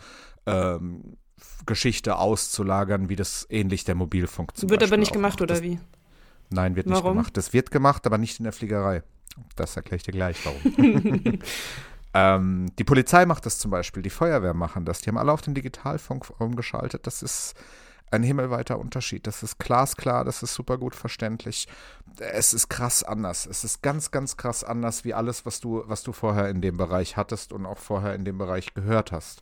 ähm, Geschichte auszulagern, wie das ähnlich der Mobilfunk zum Wird Beispiel aber nicht gemacht, macht. oder das, wie? Nein, wird nicht Warum? gemacht. Das wird gemacht, aber nicht in der Fliegerei. Das erkläre ich dir gleich, warum. ähm, die Polizei macht das zum Beispiel, die Feuerwehr machen das. Die haben alle auf den Digitalfunk umgeschaltet. Das ist ein himmelweiter Unterschied. Das ist glasklar, das ist super gut verständlich. Es ist krass anders. Es ist ganz, ganz krass anders wie alles, was du, was du vorher in dem Bereich hattest und auch vorher in dem Bereich gehört hast.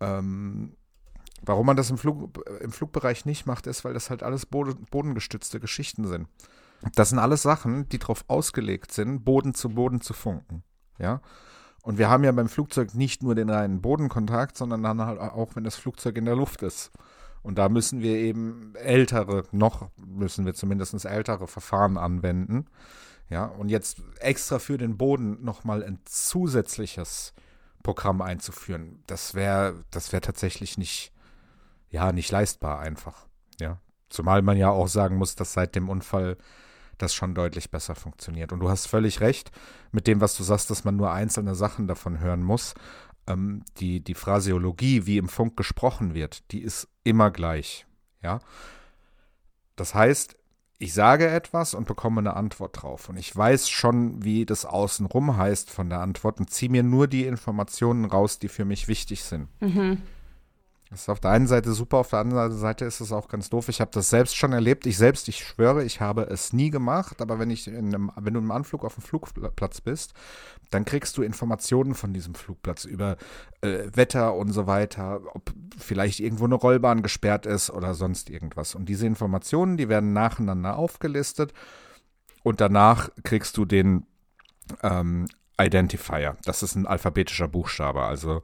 Ähm, warum man das im, Flug, im Flugbereich nicht macht, ist, weil das halt alles boden, bodengestützte Geschichten sind. Das sind alles Sachen, die darauf ausgelegt sind, Boden zu Boden zu funken. Ja. Und wir haben ja beim Flugzeug nicht nur den reinen Bodenkontakt, sondern dann halt auch, wenn das Flugzeug in der Luft ist. Und da müssen wir eben ältere, noch müssen wir zumindest ältere Verfahren anwenden. Ja, und jetzt extra für den Boden nochmal ein zusätzliches Programm einzuführen, das wäre, das wäre tatsächlich nicht, ja, nicht leistbar einfach. Ja. Zumal man ja auch sagen muss, dass seit dem Unfall das schon deutlich besser funktioniert. Und du hast völlig recht mit dem, was du sagst, dass man nur einzelne Sachen davon hören muss. Ähm, die, die Phraseologie, wie im Funk gesprochen wird, die ist immer gleich. Ja. Das heißt, ich sage etwas und bekomme eine Antwort drauf. Und ich weiß schon, wie das außenrum heißt von der Antwort und ziehe mir nur die Informationen raus, die für mich wichtig sind. Das ist auf der einen Seite super, auf der anderen Seite ist es auch ganz doof. Ich habe das selbst schon erlebt. Ich selbst, ich schwöre, ich habe es nie gemacht, aber wenn ich in einem, wenn du im Anflug auf dem Flugplatz bist, dann kriegst du Informationen von diesem Flugplatz über äh, Wetter und so weiter, ob vielleicht irgendwo eine Rollbahn gesperrt ist oder sonst irgendwas. Und diese Informationen, die werden nacheinander aufgelistet und danach kriegst du den ähm, Identifier. Das ist ein alphabetischer Buchstabe. Also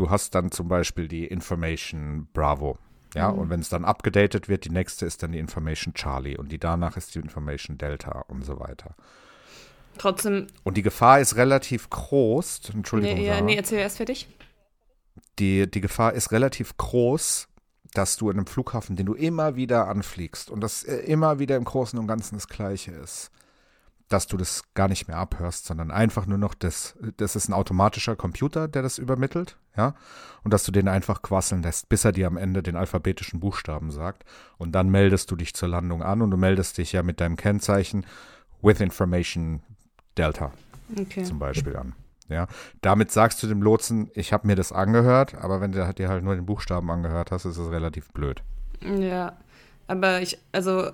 du hast dann zum Beispiel die Information Bravo. Ja, und wenn es dann abgedatet wird, die nächste ist dann die Information Charlie und die danach ist die Information Delta und so weiter. Trotzdem, Und die Gefahr ist relativ groß. Entschuldigung. nee, ja, nee, erzähl erst fertig. die, die Gefahr ist relativ groß, dass du in einem Flughafen, den du immer wieder anfliegst und das äh, immer wieder im Großen und Ganzen das Gleiche ist, dass du das gar nicht mehr abhörst, sondern einfach nur noch das, das ist ein automatischer Computer, der das übermittelt, ja, und dass du den einfach quasseln lässt, bis er dir am Ende den alphabetischen Buchstaben sagt und dann meldest du dich zur Landung an und du meldest dich ja mit deinem Kennzeichen with information Delta Okay. zum Beispiel an. Ja, damit sagst du dem Lotsen, ich habe mir das angehört, aber wenn du dir halt nur den Buchstaben angehört hast, ist es relativ blöd. Ja, aber ich, also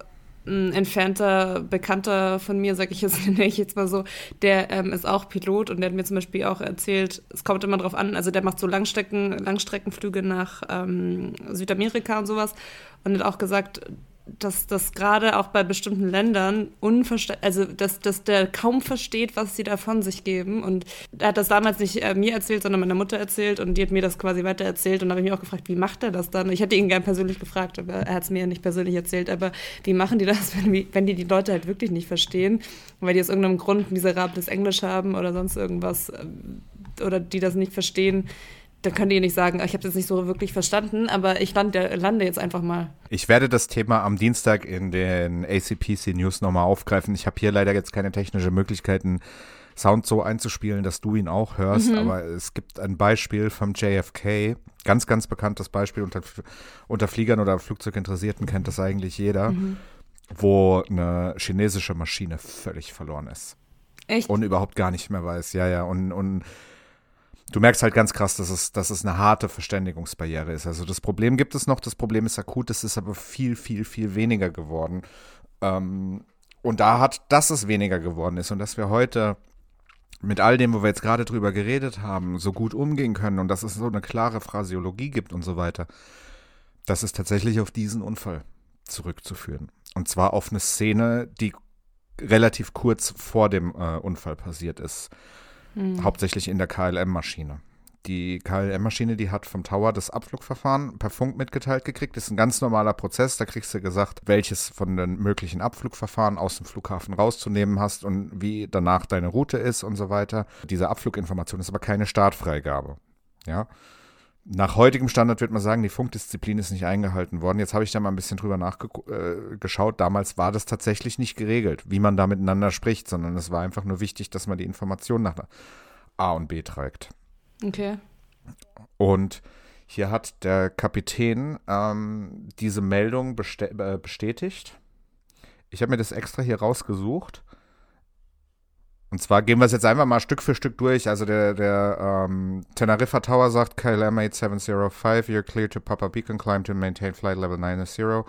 ein entfernter Bekannter von mir, sag ich jetzt, nenne ich jetzt mal so, der ähm, ist auch Pilot und der hat mir zum Beispiel auch erzählt, es kommt immer drauf an, also der macht so Langstrecken, Langstreckenflüge nach ähm, Südamerika und sowas und hat auch gesagt, dass das gerade auch bei bestimmten Ländern unverständlich, also dass, dass der kaum versteht, was sie da von sich geben. Und er hat das damals nicht äh, mir erzählt, sondern meiner Mutter erzählt und die hat mir das quasi weiter erzählt und da habe ich mich auch gefragt, wie macht er das dann? Ich hätte ihn gern persönlich gefragt, aber er hat es mir ja nicht persönlich erzählt. Aber wie machen die das, wenn, wenn die die Leute halt wirklich nicht verstehen, weil die aus irgendeinem Grund miserables Englisch haben oder sonst irgendwas ähm, oder die das nicht verstehen? Dann könnt ihr nicht sagen, ich habe das nicht so wirklich verstanden, aber ich lande, lande jetzt einfach mal. Ich werde das Thema am Dienstag in den ACPC News nochmal aufgreifen. Ich habe hier leider jetzt keine technische Möglichkeiten, Sound so einzuspielen, dass du ihn auch hörst, aber es gibt ein Beispiel vom JFK, ganz, ganz bekanntes Beispiel unter, unter Fliegern oder Flugzeuginteressierten kennt das eigentlich jeder, wo eine chinesische Maschine völlig verloren ist. Echt? und überhaupt gar nicht mehr weiß. Ja, ja. Und, und du merkst halt ganz krass, dass es, dass es eine harte Verständigungsbarriere ist. Also das Problem gibt es noch, das Problem ist akut, es ist aber viel, viel, viel weniger geworden. Ähm, und da hat, dass es weniger geworden ist und dass wir heute mit all dem, wo wir jetzt gerade drüber geredet haben, so gut umgehen können und dass es so eine klare Phraseologie gibt und so weiter, das ist tatsächlich auf diesen Unfall zurückzuführen. Und zwar auf eine Szene, die relativ kurz vor dem äh, Unfall passiert ist. Hauptsächlich in der KLM-Maschine. Die KLM-Maschine, die hat vom Tower das Abflugverfahren per Funk mitgeteilt gekriegt. Das ist ein ganz normaler Prozess. Da kriegst du gesagt, welches von den möglichen Abflugverfahren aus dem Flughafen rauszunehmen hast und wie danach deine Route ist und so weiter. Diese Abfluginformation ist aber keine Startfreigabe. Ja. Nach heutigem Standard wird man sagen, die Funkdisziplin ist nicht eingehalten worden. Jetzt habe ich da mal ein bisschen drüber nachgeschaut. Äh, Damals war das tatsächlich nicht geregelt, wie man da miteinander spricht, sondern es war einfach nur wichtig, dass man die Information nach A und B trägt. Okay. Und hier hat der Kapitän ähm, diese Meldung äh, bestätigt. Ich habe mir das extra hier rausgesucht. Und zwar gehen wir es jetzt einfach mal Stück für Stück durch. Also der, der ähm, Teneriffa Tower sagt, KLM 8705, you're clear to Papa Beacon, climb to maintain flight level 90.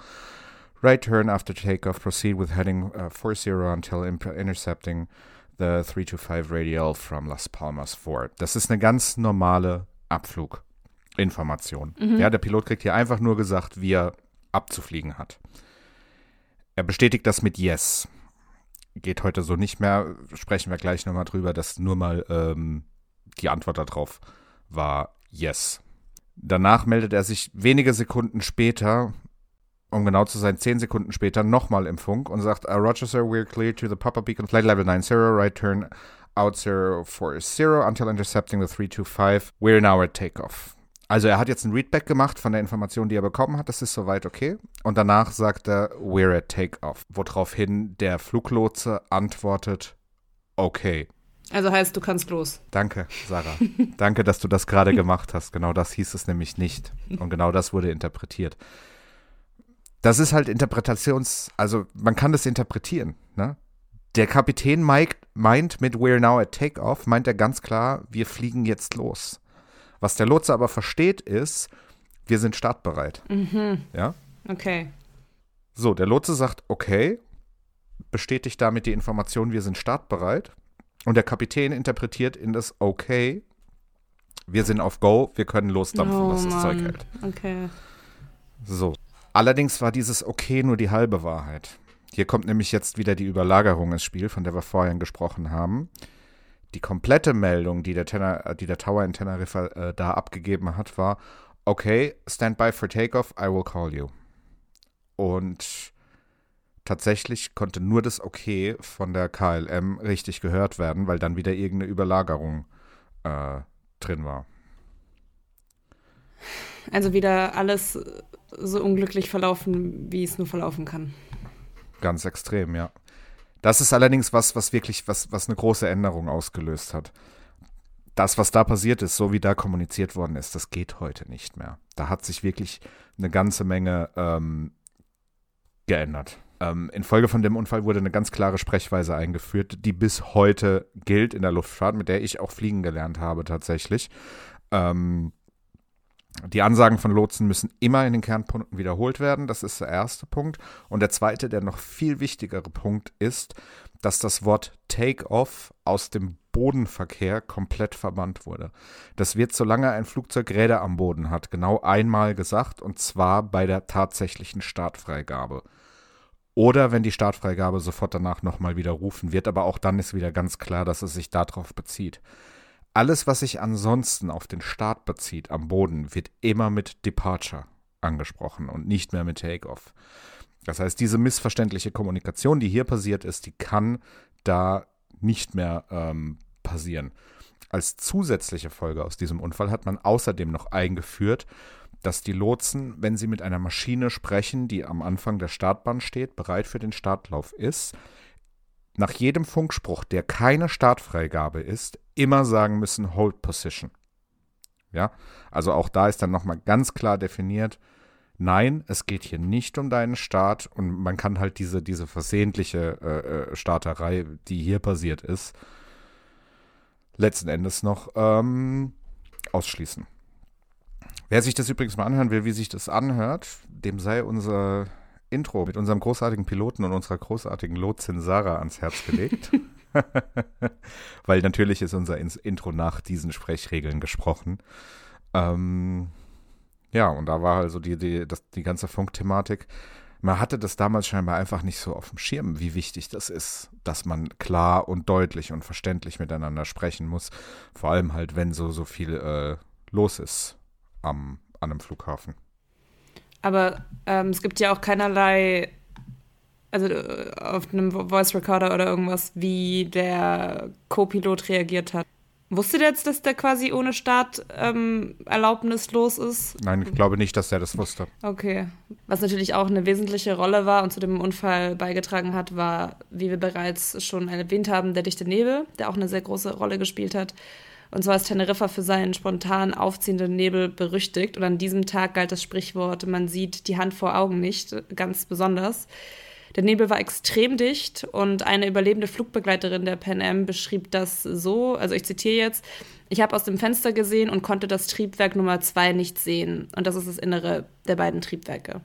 Right turn after takeoff, proceed with heading uh, 40 until intercepting the 325 radial from Las Palmas 4. Das ist eine ganz normale Abfluginformation. Mhm. Ja, der Pilot kriegt hier einfach nur gesagt, wie er abzufliegen hat. Er bestätigt das mit Yes geht heute so nicht mehr. Sprechen wir gleich nochmal drüber, dass nur mal ähm, die Antwort darauf war Yes. Danach meldet er sich wenige Sekunden später, um genau zu sein, zehn Sekunden später, nochmal im Funk und sagt, uh, Roger, sir, we're clear to the Papa Beacon Flight Level 90, right turn out 040 until intercepting the 325. We're now at takeoff. Also er hat jetzt ein Readback gemacht von der Information, die er bekommen hat. Das ist soweit okay. Und danach sagt er, we're at takeoff. Woraufhin der Fluglotse antwortet, okay. Also heißt, du kannst los. Danke, Sarah. Danke, dass du das gerade gemacht hast. Genau das hieß es nämlich nicht. Und genau das wurde interpretiert. Das ist halt Interpretations-, also man kann das interpretieren. Ne? Der Kapitän Mike meint mit We're now at takeoff, meint er ganz klar, wir fliegen jetzt los. Was der Lotse aber versteht, ist, wir sind startbereit. Mhm. Ja? Okay. So, der Lotse sagt, okay, bestätigt damit die Information, wir sind startbereit. Und der Kapitän interpretiert in das Okay, wir sind auf Go, wir können losdampfen, oh, was das Mann. Zeug hält. Okay. So. Allerdings war dieses Okay nur die halbe Wahrheit. Hier kommt nämlich jetzt wieder die Überlagerung ins Spiel, von der wir vorhin gesprochen haben die komplette Meldung, die der, Tenor, äh, die der Tower in Teneriffa äh, da abgegeben hat, war, okay, stand by for takeoff, I will call you. Und tatsächlich konnte nur das Okay von der KLM richtig gehört werden, weil dann wieder irgendeine Überlagerung äh, drin war. Also wieder alles so unglücklich verlaufen, wie es nur verlaufen kann. Ganz extrem, ja. Das ist allerdings was, was wirklich, was, was eine große Änderung ausgelöst hat. Das, was da passiert ist, so wie da kommuniziert worden ist, das geht heute nicht mehr. Da hat sich wirklich eine ganze Menge ähm, geändert. Ähm, infolge von dem Unfall wurde eine ganz klare Sprechweise eingeführt, die bis heute gilt in der Luftfahrt, mit der ich auch fliegen gelernt habe tatsächlich. Ähm, die Ansagen von Lotsen müssen immer in den Kernpunkten wiederholt werden. Das ist der erste Punkt. Und der zweite, der noch viel wichtigere Punkt ist, dass das Wort Take-off aus dem Bodenverkehr komplett verbannt wurde. Das wird, solange ein Flugzeug Räder am Boden hat, genau einmal gesagt, und zwar bei der tatsächlichen Startfreigabe. Oder wenn die Startfreigabe sofort danach nochmal widerrufen wird, aber auch dann ist wieder ganz klar, dass es sich darauf bezieht. Alles, was sich ansonsten auf den Start bezieht am Boden, wird immer mit Departure angesprochen und nicht mehr mit Takeoff. Das heißt, diese missverständliche Kommunikation, die hier passiert ist, die kann da nicht mehr ähm, passieren. Als zusätzliche Folge aus diesem Unfall hat man außerdem noch eingeführt, dass die Lotsen, wenn sie mit einer Maschine sprechen, die am Anfang der Startbahn steht, bereit für den Startlauf ist, nach jedem Funkspruch, der keine Startfreigabe ist, immer sagen müssen Hold Position. Ja, also auch da ist dann nochmal ganz klar definiert, nein, es geht hier nicht um deinen Start und man kann halt diese, diese versehentliche äh, äh Starterei, die hier passiert ist, letzten Endes noch ähm, ausschließen. Wer sich das übrigens mal anhören will, wie sich das anhört, dem sei unser Intro mit unserem großartigen Piloten und unserer großartigen Lotsin Sarah ans Herz gelegt. Weil natürlich ist unser Intro nach diesen Sprechregeln gesprochen. Ähm, ja, und da war also die, die, das, die ganze Funkthematik. Man hatte das damals scheinbar einfach nicht so auf dem Schirm, wie wichtig das ist, dass man klar und deutlich und verständlich miteinander sprechen muss. Vor allem halt, wenn so, so viel äh, los ist am, an einem Flughafen. Aber ähm, es gibt ja auch keinerlei, also äh, auf einem Voice Recorder oder irgendwas, wie der Co-Pilot reagiert hat. Wusstet ihr jetzt, dass der quasi ohne Starterlaubnis ähm, los ist? Nein, ich glaube nicht, dass er das wusste. Okay. Was natürlich auch eine wesentliche Rolle war und zu dem Unfall beigetragen hat, war, wie wir bereits schon erwähnt haben, der dichte Nebel, der auch eine sehr große Rolle gespielt hat. Und zwar ist Teneriffa für seinen spontan aufziehenden Nebel berüchtigt. Und an diesem Tag galt das Sprichwort, man sieht die Hand vor Augen nicht, ganz besonders. Der Nebel war extrem dicht und eine überlebende Flugbegleiterin der Pan Am beschrieb das so, also ich zitiere jetzt, ich habe aus dem Fenster gesehen und konnte das Triebwerk Nummer zwei nicht sehen. Und das ist das Innere der beiden Triebwerke.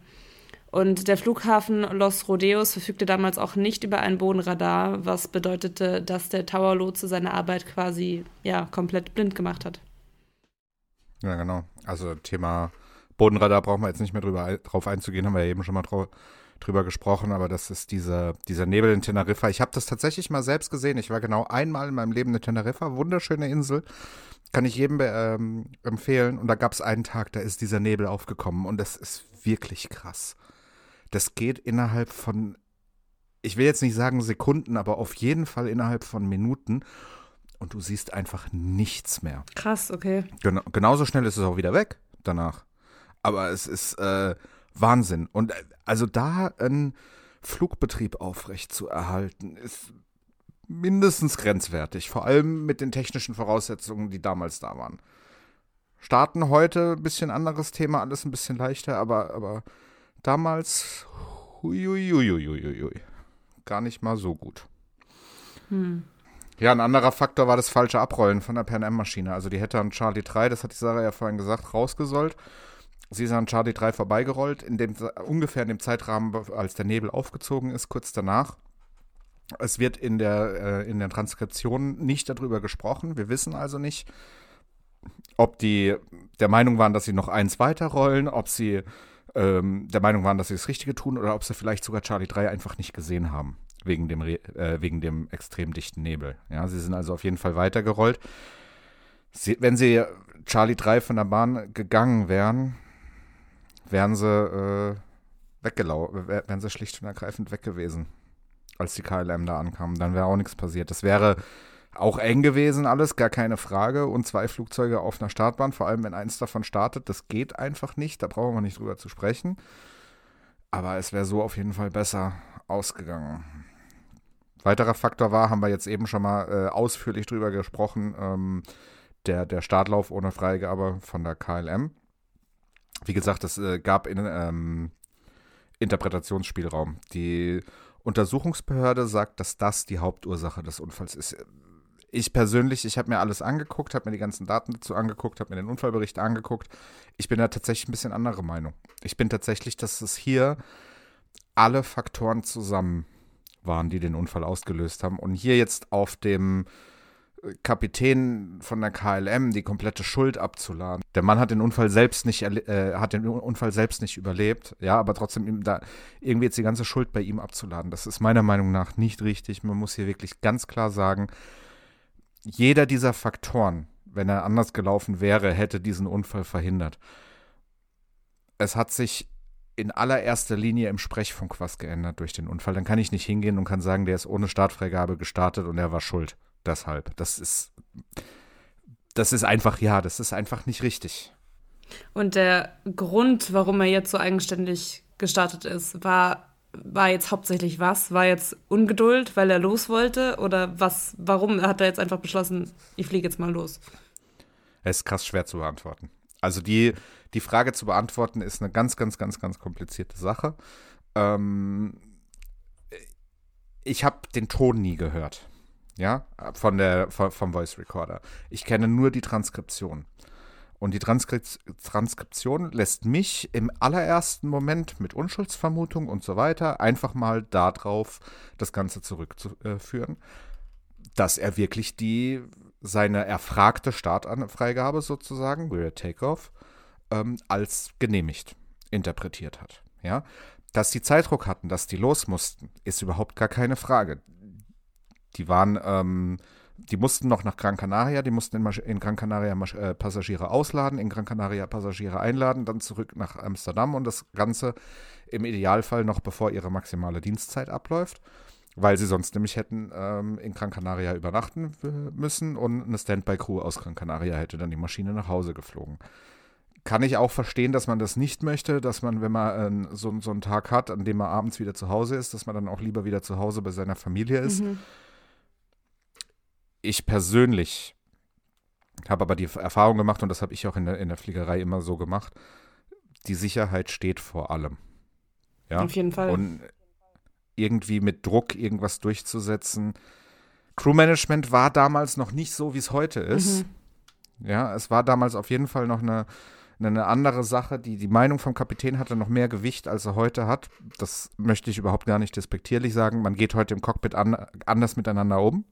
Und der Flughafen Los Rodeos verfügte damals auch nicht über ein Bodenradar, was bedeutete, dass der Tower-Lotse seine Arbeit quasi ja, komplett blind gemacht hat. Ja, genau. Also Thema Bodenradar brauchen wir jetzt nicht mehr drüber, drauf einzugehen, haben wir ja eben schon mal drauf drüber gesprochen, aber das ist dieser, dieser Nebel in Teneriffa. Ich habe das tatsächlich mal selbst gesehen. Ich war genau einmal in meinem Leben in Teneriffa, wunderschöne Insel. Kann ich jedem ähm, empfehlen. Und da gab es einen Tag, da ist dieser Nebel aufgekommen und das ist wirklich krass. Das geht innerhalb von, ich will jetzt nicht sagen Sekunden, aber auf jeden Fall innerhalb von Minuten und du siehst einfach nichts mehr. Krass, okay. Genau, genauso schnell ist es auch wieder weg danach. Aber es ist, äh, Wahnsinn. Und äh, also da einen Flugbetrieb aufrecht zu erhalten, ist mindestens grenzwertig. Vor allem mit den technischen Voraussetzungen, die damals da waren. Starten heute ein bisschen anderes Thema, alles ein bisschen leichter, aber, aber damals huiuiuiuiui, gar nicht mal so gut. Hm. Ja, ein anderer Faktor war das falsche Abrollen von der Pan Am-Maschine. Also die hätte an Charlie 3, das hat die Sarah ja vorhin gesagt, rausgesollt. Sie ist an Charlie 3 vorbeigerollt, in dem, ungefähr in dem Zeitrahmen, als der Nebel aufgezogen ist, kurz danach. Es wird in der, äh, in der Transkription nicht darüber gesprochen. Wir wissen also nicht, ob die der Meinung waren, dass sie noch eins weiterrollen, ob sie ähm, der Meinung waren, dass sie das Richtige tun oder ob sie vielleicht sogar Charlie 3 einfach nicht gesehen haben, wegen dem, äh, wegen dem extrem dichten Nebel. Ja, sie sind also auf jeden Fall weitergerollt. Sie, wenn sie Charlie 3 von der Bahn gegangen wären, wären sie äh, weggelaufen, wären sie schlicht und ergreifend weg gewesen, als die KLM da ankam. Dann wäre auch nichts passiert. Das wäre auch eng gewesen, alles, gar keine Frage. Und zwei Flugzeuge auf einer Startbahn, vor allem wenn eins davon startet, das geht einfach nicht. Da brauchen wir nicht drüber zu sprechen. Aber es wäre so auf jeden Fall besser ausgegangen. Weiterer Faktor war, haben wir jetzt eben schon mal äh, ausführlich drüber gesprochen, ähm, der, der Startlauf ohne Freigabe von der KLM. Wie gesagt, es äh, gab in, ähm, Interpretationsspielraum. Die Untersuchungsbehörde sagt, dass das die Hauptursache des Unfalls ist. Ich persönlich, ich habe mir alles angeguckt, habe mir die ganzen Daten dazu angeguckt, habe mir den Unfallbericht angeguckt. Ich bin da tatsächlich ein bisschen anderer Meinung. Ich bin tatsächlich, dass es hier alle Faktoren zusammen waren, die den Unfall ausgelöst haben. Und hier jetzt auf dem Kapitän von der KLM die komplette Schuld abzuladen. Der Mann hat den Unfall selbst nicht äh, hat den Unfall selbst nicht überlebt, ja, aber trotzdem ihm da irgendwie jetzt die ganze Schuld bei ihm abzuladen. Das ist meiner Meinung nach nicht richtig. Man muss hier wirklich ganz klar sagen, jeder dieser Faktoren, wenn er anders gelaufen wäre, hätte diesen Unfall verhindert. Es hat sich in allererster Linie im Sprechfunk was geändert durch den Unfall. Dann kann ich nicht hingehen und kann sagen, der ist ohne Startfreigabe gestartet und er war schuld deshalb. Das ist, das ist einfach, ja, das ist einfach nicht richtig. Und der Grund, warum er jetzt so eigenständig gestartet ist, war, war jetzt hauptsächlich was? War jetzt Ungeduld, weil er los wollte? Oder was, warum hat er jetzt einfach beschlossen, ich fliege jetzt mal los? Es ist krass schwer zu beantworten. Also die, die Frage zu beantworten ist eine ganz, ganz, ganz, ganz komplizierte Sache. Ähm, ich habe den Ton nie gehört ja, von der, vom Voice Recorder. Ich kenne nur die Transkription. Und die Transkri Transkription lässt mich im allerersten Moment mit Unschuldsvermutung und so weiter einfach mal darauf das Ganze zurückzuführen, dass er wirklich die seine erfragte Startfreigabe sozusagen, We're Takeoff, ähm, als genehmigt interpretiert hat. Ja, dass die Zeitdruck hatten, dass die los mussten, ist überhaupt gar keine Frage. Die waren, ähm, die mussten noch nach Gran Canaria, die mussten in, in Gran Canaria äh, Passagiere ausladen, in Gran Canaria Passagiere einladen, dann zurück nach Amsterdam und das Ganze im Idealfall noch bevor ihre maximale Dienstzeit abläuft. weil sie sonst nämlich hätten ähm, in Gran Canaria übernachten müssen und eine Standby-Crew aus Gran Canaria hätte dann die Maschine nach Hause geflogen. Kann ich auch verstehen, dass man das nicht möchte, dass man, wenn man äh, so, so einen Tag hat, an dem man abends wieder zu Hause ist, dass man dann auch lieber wieder zu Hause bei seiner Familie ist. Mhm. Ich persönlich habe aber die Erfahrung gemacht, und das habe ich auch in der, in der Fliegerei immer so gemacht, die Sicherheit steht vor allem. Ja? Auf jeden Fall. Und irgendwie mit Druck irgendwas durchzusetzen. Crewmanagement war damals noch nicht so, wie es heute ist. Mhm. Ja, es war damals auf jeden Fall noch eine, eine andere Sache. Die, die Meinung vom Kapitän hatte noch mehr Gewicht, als er heute hat. Das möchte ich überhaupt gar nicht despektierlich sagen. Man geht heute im Cockpit an, anders miteinander um,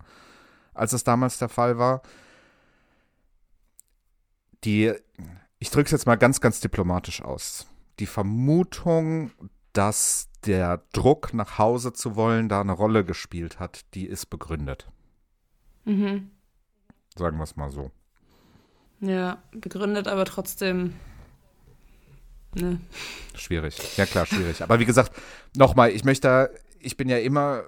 als es damals der Fall war. Die, ich drücke es jetzt mal ganz, ganz diplomatisch aus. Die Vermutung, dass der Druck, nach Hause zu wollen, da eine Rolle gespielt hat, die ist begründet. Mhm. Sagen wir es mal so. Ja, begründet, aber trotzdem. Ne. Schwierig. Ja, klar, schwierig. Aber wie gesagt, nochmal, ich möchte, ich bin ja immer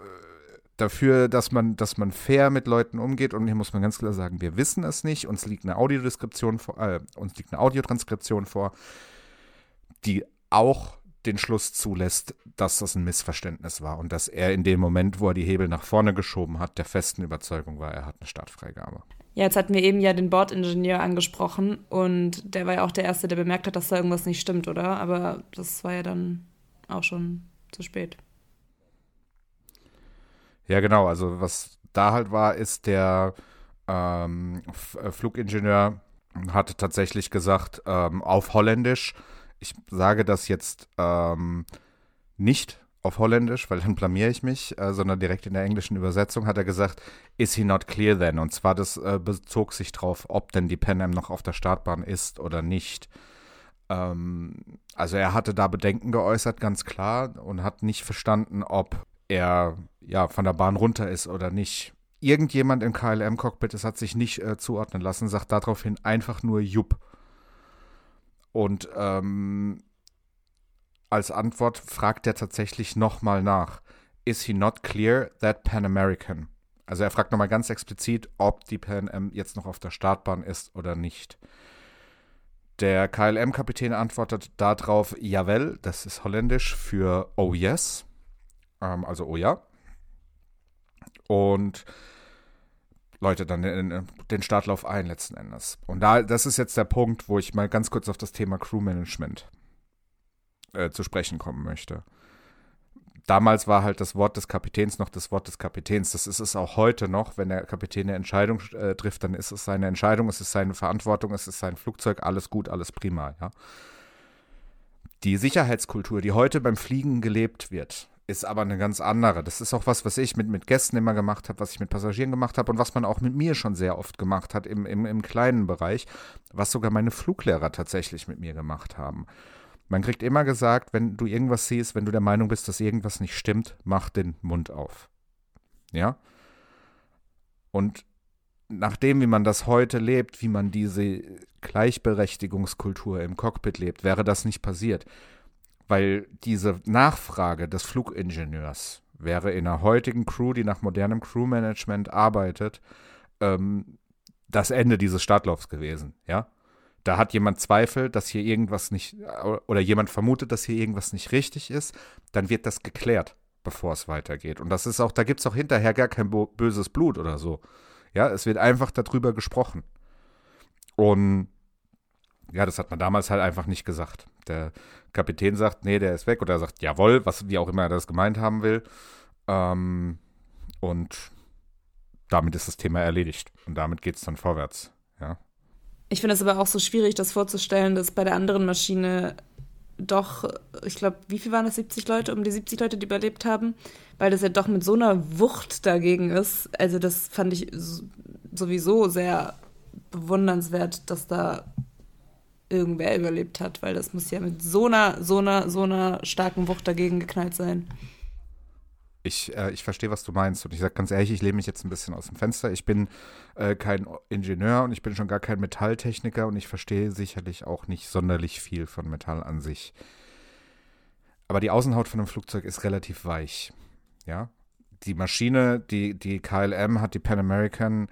dafür, dass man, dass man fair mit Leuten umgeht und hier muss man ganz klar sagen, wir wissen es nicht, uns liegt eine Audiodeskription vor, äh, uns liegt eine Audiotranskription vor, die auch den Schluss zulässt, dass das ein Missverständnis war und dass er in dem Moment, wo er die Hebel nach vorne geschoben hat, der festen Überzeugung war, er hat eine Startfreigabe. Ja, jetzt hatten wir eben ja den Bordingenieur angesprochen und der war ja auch der Erste, der bemerkt hat, dass da irgendwas nicht stimmt, oder? Aber das war ja dann auch schon zu spät. Ja, genau. Also was da halt war, ist der ähm, Flugingenieur hatte tatsächlich gesagt, ähm, auf Holländisch, ich sage das jetzt ähm, nicht auf Holländisch, weil dann blamier ich mich, äh, sondern direkt in der englischen Übersetzung hat er gesagt, is he not clear then? Und zwar, das äh, bezog sich darauf, ob denn die Pan Am noch auf der Startbahn ist oder nicht. Ähm, also er hatte da Bedenken geäußert, ganz klar, und hat nicht verstanden, ob er ja von der Bahn runter ist oder nicht. Irgendjemand im KLM-Cockpit, das hat sich nicht äh, zuordnen lassen, sagt daraufhin einfach nur Jupp. Und ähm, als Antwort fragt er tatsächlich nochmal nach. Is he not clear that Pan American? Also er fragt nochmal ganz explizit, ob die Pan Am jetzt noch auf der Startbahn ist oder nicht. Der KLM-Kapitän antwortet darauf, jawohl, das ist holländisch für oh yes, ähm, also oh ja. Und Leute dann den, den Startlauf ein letzten Endes. Und da, das ist jetzt der Punkt, wo ich mal ganz kurz auf das Thema Crewmanagement äh, zu sprechen kommen möchte. Damals war halt das Wort des Kapitäns noch das Wort des Kapitäns. Das ist es auch heute noch. Wenn der Kapitän eine Entscheidung äh, trifft, dann ist es seine Entscheidung, es ist seine Verantwortung, es ist sein Flugzeug, alles gut, alles prima, ja. Die Sicherheitskultur, die heute beim Fliegen gelebt wird, ist aber eine ganz andere. Das ist auch was, was ich mit, mit Gästen immer gemacht habe, was ich mit Passagieren gemacht habe und was man auch mit mir schon sehr oft gemacht hat im, im, im kleinen Bereich, was sogar meine Fluglehrer tatsächlich mit mir gemacht haben. Man kriegt immer gesagt, wenn du irgendwas siehst, wenn du der Meinung bist, dass irgendwas nicht stimmt, mach den Mund auf. Ja? Und nachdem, wie man das heute lebt, wie man diese Gleichberechtigungskultur im Cockpit lebt, wäre das nicht passiert. Weil diese Nachfrage des Flugingenieurs wäre in einer heutigen Crew, die nach modernem Crewmanagement arbeitet, ähm, das Ende dieses Startlaufs gewesen, ja? Da hat jemand Zweifel, dass hier irgendwas nicht, oder jemand vermutet, dass hier irgendwas nicht richtig ist, dann wird das geklärt, bevor es weitergeht. Und das ist auch, da gibt es auch hinterher gar kein böses Blut oder so. Ja, es wird einfach darüber gesprochen. Und ja, das hat man damals halt einfach nicht gesagt. Der Kapitän sagt, nee, der ist weg, oder er sagt, jawohl, was, wie auch immer er das gemeint haben will. Ähm, und damit ist das Thema erledigt. Und damit geht es dann vorwärts. Ja. Ich finde es aber auch so schwierig, das vorzustellen, dass bei der anderen Maschine doch, ich glaube, wie viel waren das? 70 Leute, um die 70 Leute, die überlebt haben, weil das ja doch mit so einer Wucht dagegen ist. Also das fand ich sowieso sehr bewundernswert, dass da irgendwer überlebt hat, weil das muss ja mit so einer, so einer, so einer starken Wucht dagegen geknallt sein. Ich, äh, ich verstehe, was du meinst. Und ich sage ganz ehrlich, ich lehne mich jetzt ein bisschen aus dem Fenster. Ich bin äh, kein Ingenieur und ich bin schon gar kein Metalltechniker und ich verstehe sicherlich auch nicht sonderlich viel von Metall an sich. Aber die Außenhaut von einem Flugzeug ist relativ weich. Ja. die Maschine, die, die KLM hat die Pan American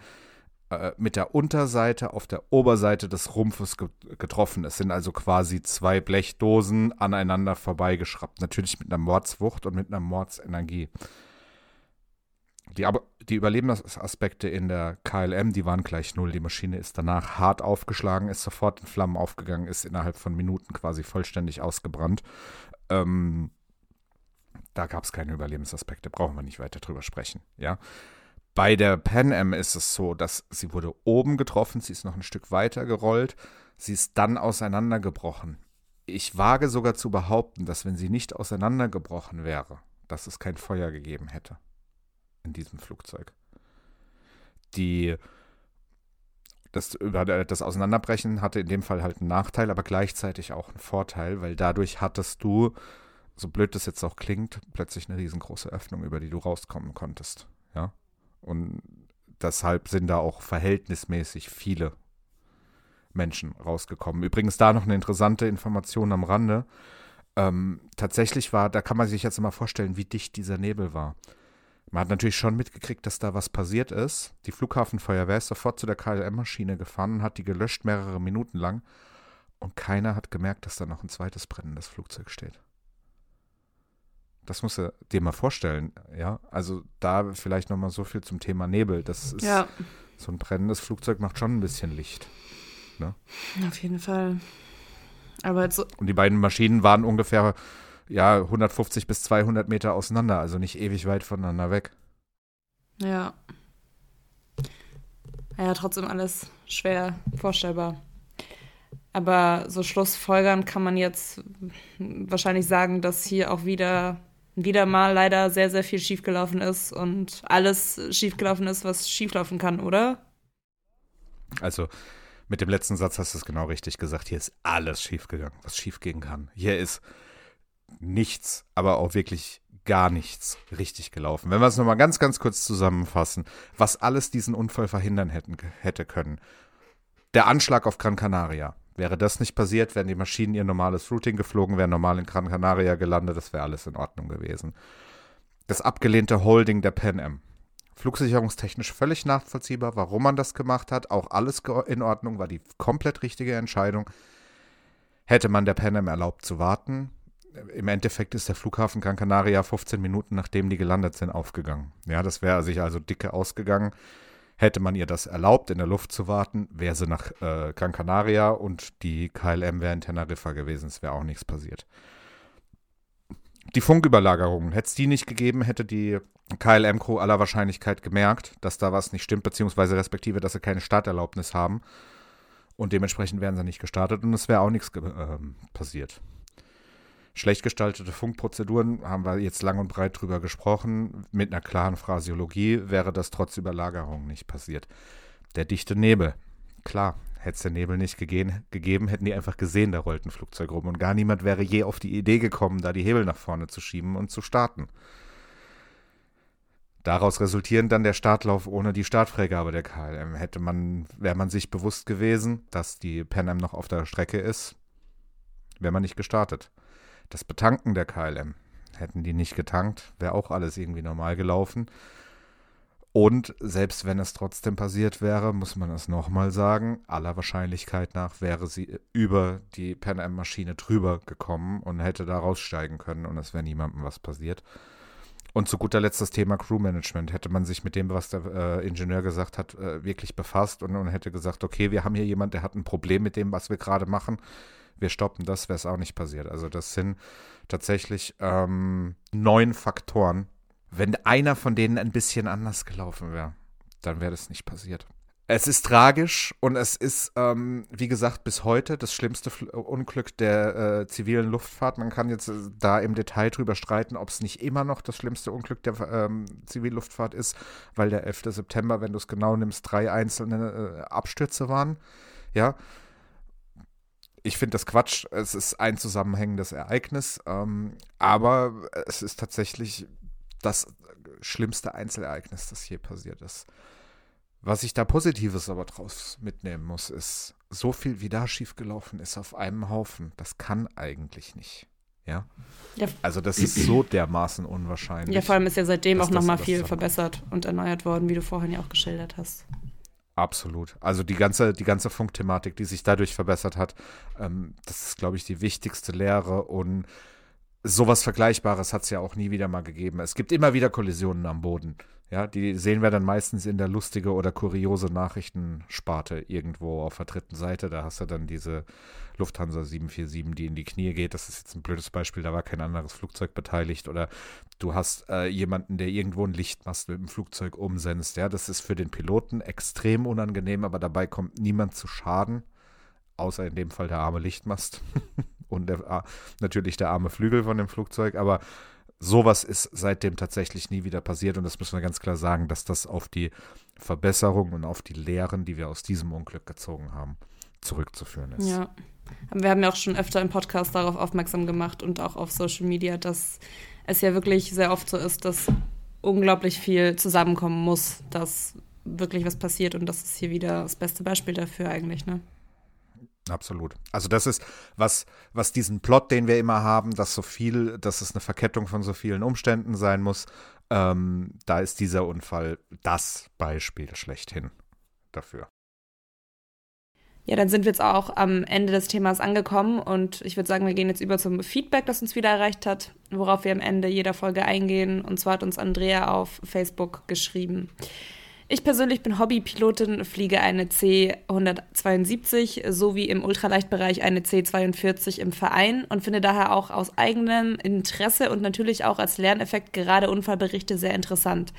äh, mit der Unterseite auf der Oberseite des Rumpfes ge getroffen. Es sind also quasi zwei Blechdosen aneinander vorbeigeschraubt. Natürlich mit einer Mordswucht und mit einer Mordsenergie. Die, die Überlebensaspekte in der KLM, die waren gleich null. Die Maschine ist danach hart aufgeschlagen, ist sofort in Flammen aufgegangen, ist innerhalb von Minuten quasi vollständig ausgebrannt. Ähm, da gab es keine Überlebensaspekte, brauchen wir nicht weiter drüber sprechen, ja. Bei der Pan Am ist es so, dass sie wurde oben getroffen, sie ist noch ein Stück weiter gerollt, sie ist dann auseinandergebrochen. Ich wage sogar zu behaupten, dass wenn sie nicht auseinandergebrochen wäre, dass es kein Feuer gegeben hätte in diesem Flugzeug. Die das, das Auseinanderbrechen hatte in dem Fall halt einen Nachteil, aber gleichzeitig auch einen Vorteil, weil dadurch hattest du, so blöd das jetzt auch klingt, plötzlich eine riesengroße Öffnung, über die du rauskommen konntest. Und deshalb sind da auch verhältnismäßig viele Menschen rausgekommen. Übrigens da noch eine interessante Information am Rande. Ähm, tatsächlich war, da kann man sich jetzt mal vorstellen, wie dicht dieser Nebel war. Man hat natürlich schon mitgekriegt, dass da was passiert ist. Die Flughafenfeuerwehr ist sofort zu der KLM-Maschine gefahren und hat die gelöscht mehrere Minuten lang. Und keiner hat gemerkt, dass da noch ein zweites brennendes Flugzeug steht. Das musst du dir mal vorstellen, ja. Also da vielleicht nochmal so viel zum Thema Nebel. Das ist Ja, so ein brennendes Flugzeug macht schon ein bisschen Licht. auf jeden Fall. Aber jetzt so, Und die beiden Maschinen waren ungefähr ja 150 bis 200 Meter auseinander, also nicht ewig weit voneinander weg. ja. Ja, trotzdem alles schwer vorstellbar. Aber so schlussfolgern kann man jetzt wahrscheinlich sagen, dass hier auch wieder, wieder mal leider sehr, sehr viel schiefgelaufen ist und alles schiefgelaufen ist, was schieflaufen kann, oder? Also mit dem letzten Satz hast du es genau richtig gesagt. Hier ist alles schiefgegangen, was schiefgehen kann. Hier ist nichts, aber auch wirklich gar nichts richtig gelaufen. Wenn wir es nochmal ganz, ganz kurz zusammenfassen, was alles diesen Unfall verhindern hätten, hätte können. Der Anschlag auf Gran Canaria. Wäre das nicht passiert, wären die Maschinen ihr normales Routing geflogen, wären normal in Gran Canaria gelandet, das wäre alles in Ordnung gewesen. Das abgelehnte Holding der Pan Am. Flugsicherungstechnisch völlig nachvollziehbar, warum man das gemacht hat. Auch alles in Ordnung, war die komplett richtige Entscheidung. Hätte man der Pan Am erlaubt zu warten, im Endeffekt ist der Flughafen Gran Canaria 15 Minuten nachdem die gelandet sind aufgegangen. Ja, das wäre sich also dicke ausgegangen. Hätte man ihr das erlaubt, in der Luft zu warten, wäre sie nach äh, Gran Canaria und die KLM wäre in Teneriffa gewesen. Es wäre auch nichts passiert. Die Funküberlagerungen, hätte es die nicht gegeben, hätte die KLM-Crew aller Wahrscheinlichkeit gemerkt, dass da was nicht stimmt, beziehungsweise respektive, dass sie keine Starterlaubnis haben. Und dementsprechend wären sie nicht gestartet und es wäre auch nichts ähm, passiert. Schlecht gestaltete Funkprozeduren haben wir jetzt lang und breit drüber gesprochen. Mit einer klaren Phrasiologie wäre das trotz Überlagerung nicht passiert. Der dichte Nebel. Klar, hätte es den Nebel nicht gegeben, gegeben, hätten die einfach gesehen, da rollt ein Flugzeug rum. Und gar niemand wäre je auf die Idee gekommen, da die Hebel nach vorne zu schieben und zu starten. Daraus resultierend dann der Startlauf ohne die Startfreigabe der KLM. Hätte man, wäre man sich bewusst gewesen, dass die Pan Am noch auf der Strecke ist, wäre man nicht gestartet. Das Betanken der KLM. Hätten die nicht getankt, wäre auch alles irgendwie normal gelaufen. Und selbst wenn es trotzdem passiert wäre, muss man es nochmal sagen, aller Wahrscheinlichkeit nach wäre sie über die Pan Am Maschine drüber gekommen und hätte da raussteigen können und es wäre niemandem was passiert. Und zu guter Letzt das Thema Crewmanagement. Hätte man sich mit dem, was der äh, Ingenieur gesagt hat, äh, wirklich befasst und, und hätte gesagt, okay, wir haben hier jemand, der hat ein Problem mit dem, was wir gerade machen. Wir stoppen das, wäre es auch nicht passiert. Also das sind tatsächlich ähm, neun Faktoren. Wenn einer von denen ein bisschen anders gelaufen wäre, dann wäre das nicht passiert. Es ist tragisch und es ist, ähm, wie gesagt, bis heute das schlimmste Fl Unglück der äh, zivilen Luftfahrt. Man kann jetzt äh, da im Detail drüber streiten, ob es nicht immer noch das schlimmste Unglück der ähm, Zivilluftfahrt ist, weil der 11. September, wenn du es genau nimmst, drei einzelne äh, Abstürze waren. Ja. Ich finde das Quatsch. Es ist ein zusammenhängendes Ereignis, ähm, aber es ist tatsächlich das schlimmste Einzelereignis, das je passiert ist. Was ich da Positives aber draus mitnehmen muss, ist, so viel wie da schiefgelaufen ist auf einem Haufen, das kann eigentlich nicht Ja. Ja. Also das ist so dermaßen unwahrscheinlich. Ja, vor allem ist ja seitdem auch nochmal viel verbessert und erneuert worden, wie du vorhin ja auch geschildert hast. Absolut. Also die ganze, die ganze Funkthematik, die sich dadurch verbessert hat, ähm, das ist, glaube ich, die wichtigste Lehre und sowas Vergleichbares hat es ja auch nie wieder mal gegeben. Es gibt immer wieder Kollisionen am Boden. Ja, die sehen wir dann meistens in der lustige oder kuriose Nachrichtensparte irgendwo auf der dritten Seite. Da hast du dann diese Lufthansa 747, die in die Knie geht. Das ist jetzt ein blödes Beispiel, da war kein anderes Flugzeug beteiligt. Oder du hast äh, jemanden, der irgendwo ein Lichtmast mit dem Flugzeug umsenzt. Ja, das ist für den Piloten extrem unangenehm, aber dabei kommt niemand zu Schaden. Außer in dem Fall der arme Lichtmast und der, ah, natürlich der arme Flügel von dem Flugzeug. Aber sowas ist seitdem tatsächlich nie wieder passiert. Und das müssen wir ganz klar sagen, dass das auf die Verbesserung und auf die Lehren, die wir aus diesem Unglück gezogen haben, zurückzuführen ist. Ja. Aber Wir haben ja auch schon öfter im Podcast darauf aufmerksam gemacht und auch auf Social Media, dass es ja wirklich sehr oft so ist, dass unglaublich viel zusammenkommen muss, dass wirklich was passiert und das ist hier wieder das beste Beispiel dafür eigentlich, ne? Absolut. Also das ist was, was diesen Plot, den wir immer haben, dass so viel, dass es eine Verkettung von so vielen Umständen sein muss. Ähm, da ist dieser Unfall das Beispiel schlechthin dafür. Ja, dann sind wir jetzt auch am Ende des Themas angekommen und ich würde sagen, wir gehen jetzt über zum Feedback, das uns wieder erreicht hat, worauf wir am Ende jeder Folge eingehen. Und zwar hat uns Andrea auf Facebook geschrieben. Ich persönlich bin Hobbypilotin, fliege eine C172 sowie im Ultraleichtbereich eine C42 im Verein und finde daher auch aus eigenem Interesse und natürlich auch als Lerneffekt gerade Unfallberichte sehr interessant.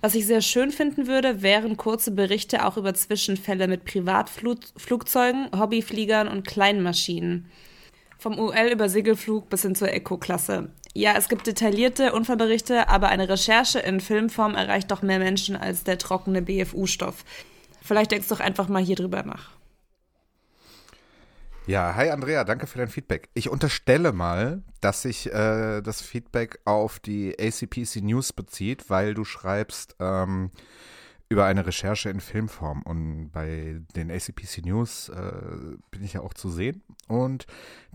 Was ich sehr schön finden würde, wären kurze Berichte auch über Zwischenfälle mit Privatflugzeugen, Hobbyfliegern und kleinen Maschinen. Vom UL über Segelflug bis hin zur Eco-Klasse. Ja, es gibt detaillierte Unfallberichte, aber eine Recherche in Filmform erreicht doch mehr Menschen als der trockene BFU-Stoff. Vielleicht denkst du doch einfach mal hier drüber nach. Ja, hi Andrea, danke für dein Feedback. Ich unterstelle mal, dass sich äh, das Feedback auf die ACPC News bezieht, weil du schreibst ähm, über eine Recherche in Filmform. Und bei den ACPC News äh, bin ich ja auch zu sehen. Und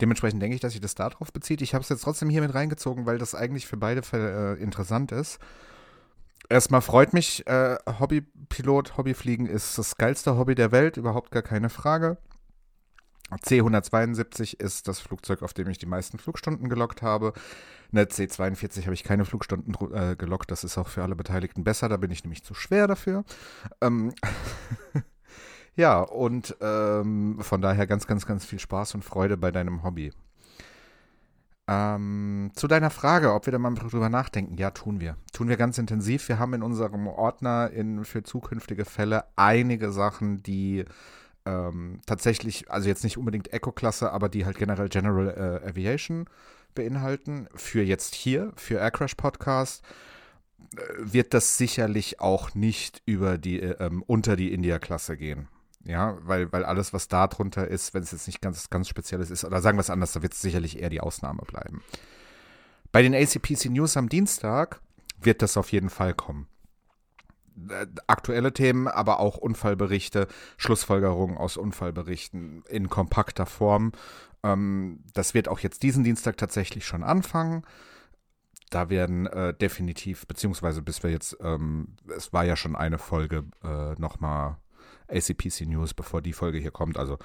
dementsprechend denke ich, dass sich das darauf bezieht. Ich habe es jetzt trotzdem hier mit reingezogen, weil das eigentlich für beide Fälle äh, interessant ist. Erstmal freut mich, äh, Hobbypilot, Hobbyfliegen ist das geilste Hobby der Welt, überhaupt gar keine Frage. C172 ist das Flugzeug, auf dem ich die meisten Flugstunden gelockt habe. Eine C42 habe ich keine Flugstunden äh, gelockt. Das ist auch für alle Beteiligten besser. Da bin ich nämlich zu schwer dafür. Ähm ja, und ähm, von daher ganz, ganz, ganz viel Spaß und Freude bei deinem Hobby. Ähm, zu deiner Frage, ob wir da mal drüber nachdenken. Ja, tun wir. Tun wir ganz intensiv. Wir haben in unserem Ordner in, für zukünftige Fälle einige Sachen, die ähm, tatsächlich, also jetzt nicht unbedingt Eco-Klasse, aber die halt generell General äh, Aviation beinhalten. Für jetzt hier, für Aircrash Podcast, äh, wird das sicherlich auch nicht über die, äh, ähm, unter die India-Klasse gehen. Ja, weil, weil alles, was da drunter ist, wenn es jetzt nicht ganz, ganz Spezielles ist, oder sagen wir es anders, da wird es sicherlich eher die Ausnahme bleiben. Bei den ACPC News am Dienstag wird das auf jeden Fall kommen aktuelle Themen, aber auch Unfallberichte, Schlussfolgerungen aus Unfallberichten in kompakter Form. Ähm, das wird auch jetzt diesen Dienstag tatsächlich schon anfangen. Da werden äh, definitiv, beziehungsweise bis wir jetzt, ähm, es war ja schon eine Folge äh, nochmal ACPC News, bevor die Folge hier kommt. Also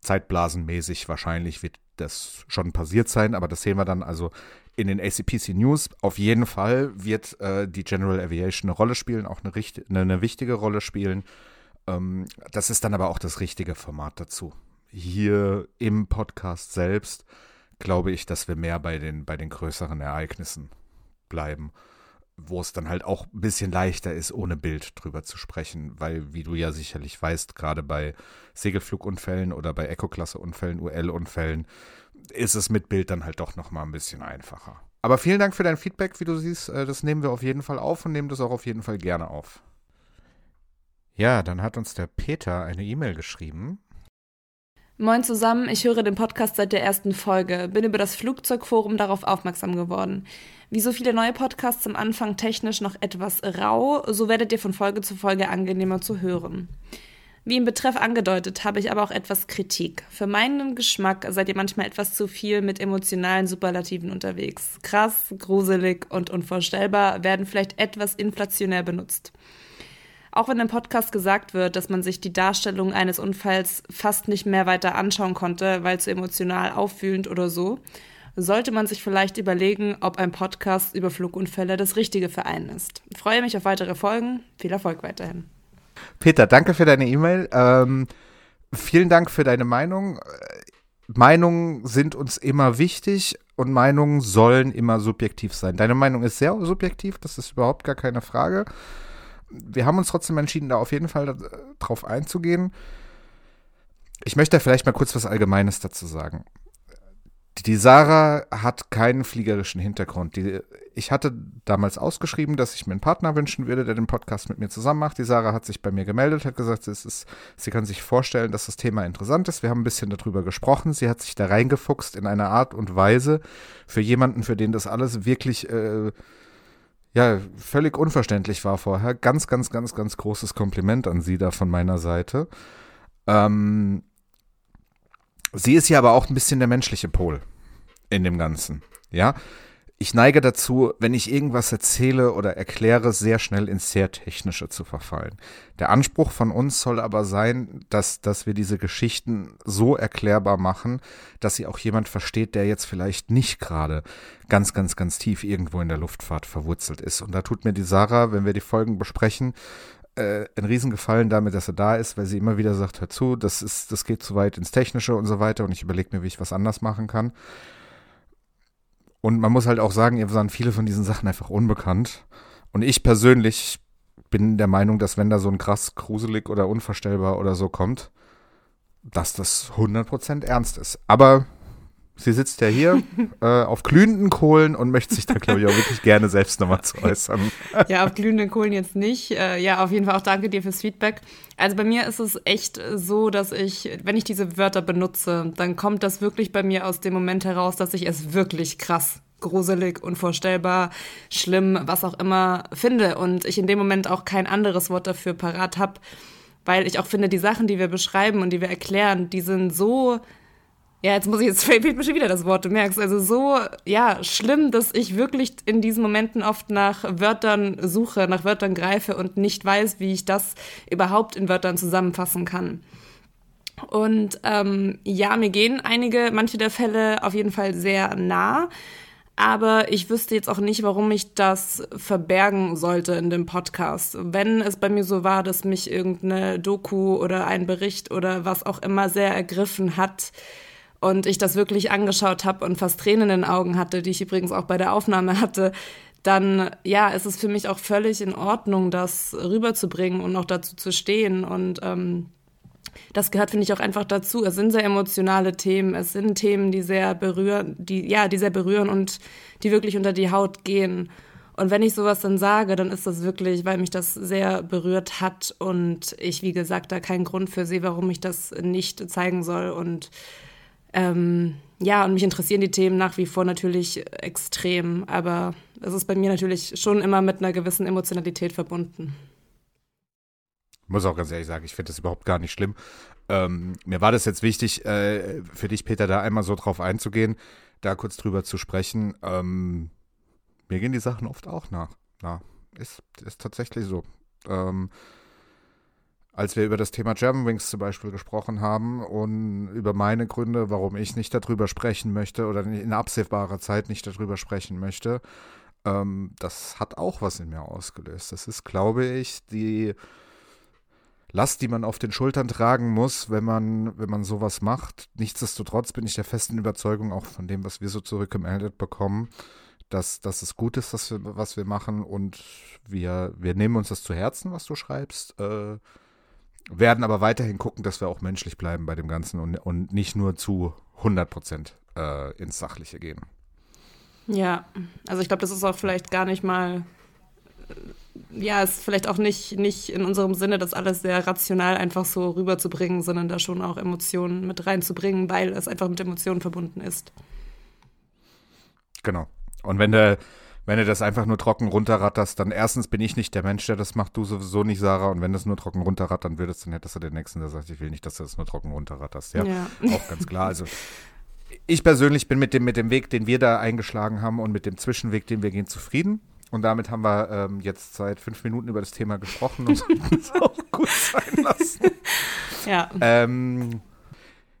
zeitblasenmäßig wahrscheinlich wird das schon passiert sein, aber das sehen wir dann also in den ACPC News. Auf jeden Fall wird äh, die General Aviation eine Rolle spielen, auch eine, eine, eine wichtige Rolle spielen. Ähm, das ist dann aber auch das richtige Format dazu. Hier im Podcast selbst glaube ich, dass wir mehr bei den, bei den größeren Ereignissen bleiben, wo es dann halt auch ein bisschen leichter ist, ohne Bild drüber zu sprechen, weil, wie du ja sicherlich weißt, gerade bei Segelflugunfällen oder bei Eco-Klasse-Unfällen, UL-Unfällen, ist es mit Bild dann halt doch nochmal ein bisschen einfacher. Aber vielen Dank für dein Feedback, wie du siehst. äh, Das nehmen wir auf jeden Fall auf und nehmen das auch auf jeden Fall gerne auf. Ja, dann hat uns der Peter eine E-Mail geschrieben. Moin zusammen, ich höre den Podcast seit der ersten Folge, bin über das Flugzeugforum darauf aufmerksam geworden. Wie so viele neue Podcasts am Anfang technisch noch etwas rau, so werdet ihr von Folge zu Folge angenehmer zu hören. Wie im Betreff angedeutet, habe ich aber auch etwas Kritik. Für meinen Geschmack seid ihr manchmal etwas zu viel mit emotionalen Superlativen unterwegs. Krass, gruselig und unvorstellbar werden vielleicht etwas inflationär benutzt. Auch wenn im Podcast gesagt wird, dass man sich die Darstellung eines Unfalls fast nicht mehr weiter anschauen konnte, weil zu emotional auffühlend oder so, sollte man sich vielleicht überlegen, ob ein Podcast über Flugunfälle das Richtige für einen ist. Ich freue mich auf weitere Folgen. Viel Erfolg weiterhin. Peter, danke für deine E-Mail. Ähm, vielen Dank für deine Meinung. Meinungen sind uns immer wichtig und Meinungen sollen immer subjektiv sein. Deine Meinung ist sehr subjektiv, das ist überhaupt gar keine Frage. Wir haben uns trotzdem entschieden, da auf jeden Fall drauf einzugehen. Ich möchte vielleicht mal kurz was Allgemeines dazu sagen. Die Sarah hat keinen fliegerischen Hintergrund. Die, ich hatte damals ausgeschrieben, dass ich mir einen Partner wünschen würde, der den Podcast mit mir zusammen macht. Die Sarah hat sich bei mir gemeldet, hat gesagt, es ist, sie kann sich vorstellen, dass das Thema interessant ist. Wir haben ein bisschen darüber gesprochen. Sie hat sich da reingefuchst in eine Art und Weise für jemanden, für den das alles wirklich äh, ja, völlig unverständlich war vorher. Ganz, ganz, ganz, ganz großes Kompliment an sie da von meiner Seite. Ähm, Sie ist ja aber auch ein bisschen der menschliche Pol in dem Ganzen. Ja, ich neige dazu, wenn ich irgendwas erzähle oder erkläre, sehr schnell ins sehr Technische zu verfallen. Der Anspruch von uns soll aber sein, dass, dass wir diese Geschichten so erklärbar machen, dass sie auch jemand versteht, der jetzt vielleicht nicht gerade ganz, ganz, ganz tief irgendwo in der Luftfahrt verwurzelt ist. Und da tut mir die Sarah, wenn wir die Folgen besprechen, äh, einen Riesengefallen damit, dass er da ist, weil sie immer wieder sagt, hör zu, das ist, das geht zu weit ins Technische und so weiter und ich überlege mir, wie ich was anders machen kann. Und man muss halt auch sagen, ihr waren viele von diesen Sachen einfach unbekannt. Und ich persönlich bin der Meinung, dass wenn da so ein krass gruselig oder unvorstellbar oder so kommt, dass das 100% ernst ist. Aber Sie sitzt ja hier äh, auf glühenden Kohlen und möchte sich da, glaube ich, auch wirklich gerne selbst nochmal zu äußern. ja, auf glühenden Kohlen jetzt nicht. Äh, ja, auf jeden Fall auch danke dir fürs Feedback. Also bei mir ist es echt so, dass ich, wenn ich diese Wörter benutze, dann kommt das wirklich bei mir aus dem Moment heraus, dass ich es wirklich krass gruselig, unvorstellbar, schlimm, was auch immer finde und ich in dem Moment auch kein anderes Wort dafür parat habe, weil ich auch finde, die Sachen, die wir beschreiben und die wir erklären, die sind so ja, jetzt muss ich, jetzt fehlt mir schon wieder das Wort, du merkst. Also so, ja, schlimm, dass ich wirklich in diesen Momenten oft nach Wörtern suche, nach Wörtern greife und nicht weiß, wie ich das überhaupt in Wörtern zusammenfassen kann. Und ähm, ja, mir gehen einige, manche der Fälle auf jeden Fall sehr nah. Aber ich wüsste jetzt auch nicht, warum ich das verbergen sollte in dem Podcast. Wenn es bei mir so war, dass mich irgendeine Doku oder ein Bericht oder was auch immer sehr ergriffen hat, und ich das wirklich angeschaut habe und fast Tränen in den Augen hatte, die ich übrigens auch bei der Aufnahme hatte, dann ja, ist es für mich auch völlig in Ordnung, das rüberzubringen und auch dazu zu stehen. Und ähm, das gehört, finde ich, auch einfach dazu. Es sind sehr emotionale Themen, es sind Themen, die sehr berühren, die, ja, die sehr berühren und die wirklich unter die Haut gehen. Und wenn ich sowas dann sage, dann ist das wirklich, weil mich das sehr berührt hat und ich, wie gesagt, da keinen Grund für sehe, warum ich das nicht zeigen soll. Und ähm, ja, und mich interessieren die Themen nach wie vor natürlich extrem, aber es ist bei mir natürlich schon immer mit einer gewissen Emotionalität verbunden. Ich muss auch ganz ehrlich sagen, ich finde das überhaupt gar nicht schlimm. Ähm, mir war das jetzt wichtig, äh, für dich, Peter, da einmal so drauf einzugehen, da kurz drüber zu sprechen. Ähm, mir gehen die Sachen oft auch nach. Na, ist, ist tatsächlich so. Ähm, als wir über das Thema Germanwings zum Beispiel gesprochen haben und über meine Gründe, warum ich nicht darüber sprechen möchte oder in absehbarer Zeit nicht darüber sprechen möchte, ähm, das hat auch was in mir ausgelöst. Das ist, glaube ich, die Last, die man auf den Schultern tragen muss, wenn man, wenn man sowas macht. Nichtsdestotrotz bin ich der festen Überzeugung, auch von dem, was wir so zurückgemeldet bekommen, dass, dass es gut ist, was wir, was wir machen und wir, wir nehmen uns das zu Herzen, was du schreibst. Äh, werden aber weiterhin gucken, dass wir auch menschlich bleiben bei dem Ganzen und, und nicht nur zu 100 Prozent äh, ins Sachliche gehen. Ja, also ich glaube, das ist auch vielleicht gar nicht mal, äh, ja, ist vielleicht auch nicht, nicht in unserem Sinne, das alles sehr rational einfach so rüberzubringen, sondern da schon auch Emotionen mit reinzubringen, weil es einfach mit Emotionen verbunden ist. Genau. Und wenn der, Wenn du das einfach nur trocken runterratterst, dann erstens bin ich nicht der Mensch, der das macht, du sowieso nicht, Sarah. Und wenn du es nur trocken runterrattern würdest, dann hättest du den nächsten, der sagt, ich will nicht, dass du das nur trocken runterratterst. Ja, Ja. auch ganz klar. Also ich persönlich bin mit dem, mit dem Weg, den wir da eingeschlagen haben und mit dem Zwischenweg, den wir gehen, zufrieden. Und damit haben wir ähm, jetzt seit fünf Minuten über das Thema gesprochen und es auch gut sein lassen. Ja. Ähm,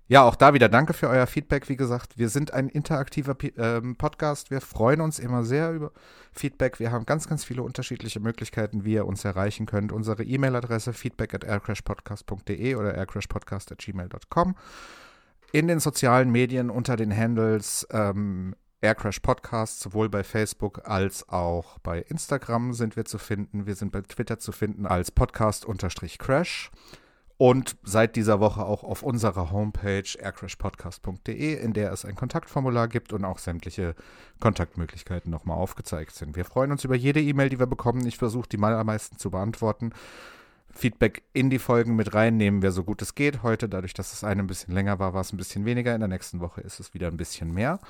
ja, auch da wieder danke für euer Feedback. Wie gesagt, wir sind ein interaktiver ähm, Podcast. Wir freuen uns immer sehr über Feedback. Wir haben ganz, ganz viele unterschiedliche Möglichkeiten, wie ihr uns erreichen könnt. Unsere E-Mail-Adresse feedback at aircrashpodcast.de oder aircrashpodcast at gmail.com. In den sozialen Medien unter den Handles ähm, Aircrash Podcast, sowohl bei Facebook als auch bei Instagram sind wir zu finden. Wir sind bei Twitter zu finden als Podcast-Crash. Und seit dieser Woche auch auf unserer Homepage aircrashpodcast.de, in der es ein Kontaktformular gibt und auch sämtliche Kontaktmöglichkeiten nochmal aufgezeigt sind. Wir freuen uns über jede E-Mail, die wir bekommen. Ich versuche die allermeisten zu beantworten. Feedback in die Folgen mit reinnehmen wir so gut es geht. Heute, dadurch, dass es eine ein bisschen länger war, war es ein bisschen weniger. In der nächsten Woche ist es wieder ein bisschen mehr.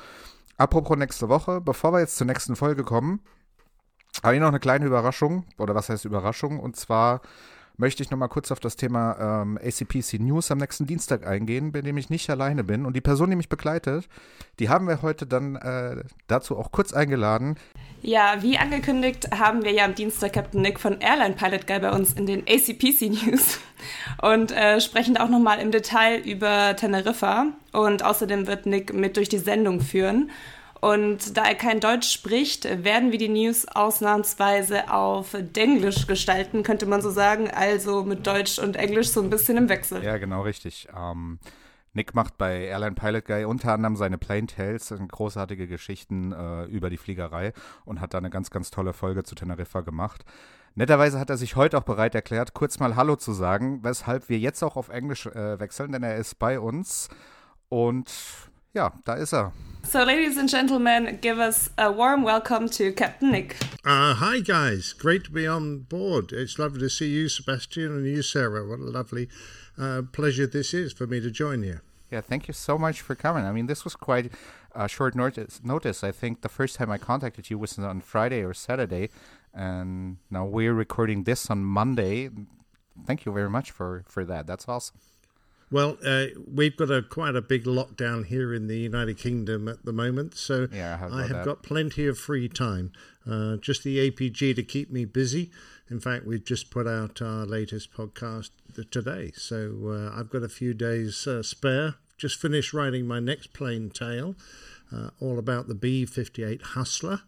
Apropos nächste Woche, bevor wir jetzt zur nächsten Folge kommen, habe ich noch eine kleine Überraschung. Oder was heißt Überraschung? Und zwar möchte ich noch mal kurz auf das Thema ähm, ACPC News am nächsten Dienstag eingehen, bei dem ich nicht alleine bin. Und die Person, die mich begleitet, die haben wir heute dann äh, dazu auch kurz eingeladen. Ja, wie angekündigt haben wir ja am Dienstag Captain Nick von Airline Pilot Guy bei uns in den ACPC News und äh, sprechen auch nochmal im Detail über Teneriffa. Und außerdem wird Nick mit durch die Sendung führen. Und da er kein Deutsch spricht, werden wir die News ausnahmsweise auf Denglisch gestalten, könnte man so sagen. Also mit Deutsch und Englisch so ein bisschen im Wechsel. Ja, genau richtig. Ähm, Nick macht bei Airline Pilot Guy unter anderem seine Plain Tales, großartige Geschichten äh, über die Fliegerei und hat da eine ganz, ganz tolle Folge zu Teneriffa gemacht. Netterweise hat er sich heute auch bereit erklärt, kurz mal Hallo zu sagen, weshalb wir jetzt auch auf Englisch äh, wechseln, denn er ist bei uns. Und ja, da ist er. So, ladies and gentlemen, give us a warm welcome to Captain Nick. Uh, hi, guys. Great to be on board. It's lovely to see you, Sebastian, and you, Sarah. What a lovely uh, pleasure this is for me to join you. Yeah, thank you so much for coming. I mean, this was quite uh, short notice. Notice. I think the first time I contacted you was on Friday or Saturday, and now we're recording this on Monday. Thank you very much for for that. That's awesome. Well, uh, we've got a quite a big lockdown here in the United Kingdom at the moment, so Yeah, I have I got have that. got plenty of free time. Uh, just the APG to keep me busy. In fact, we've just put out our latest podcast today, so uh, I've got a few days uh, spare. Just finished writing my next plain tale, uh, all about the B 58 Hustler.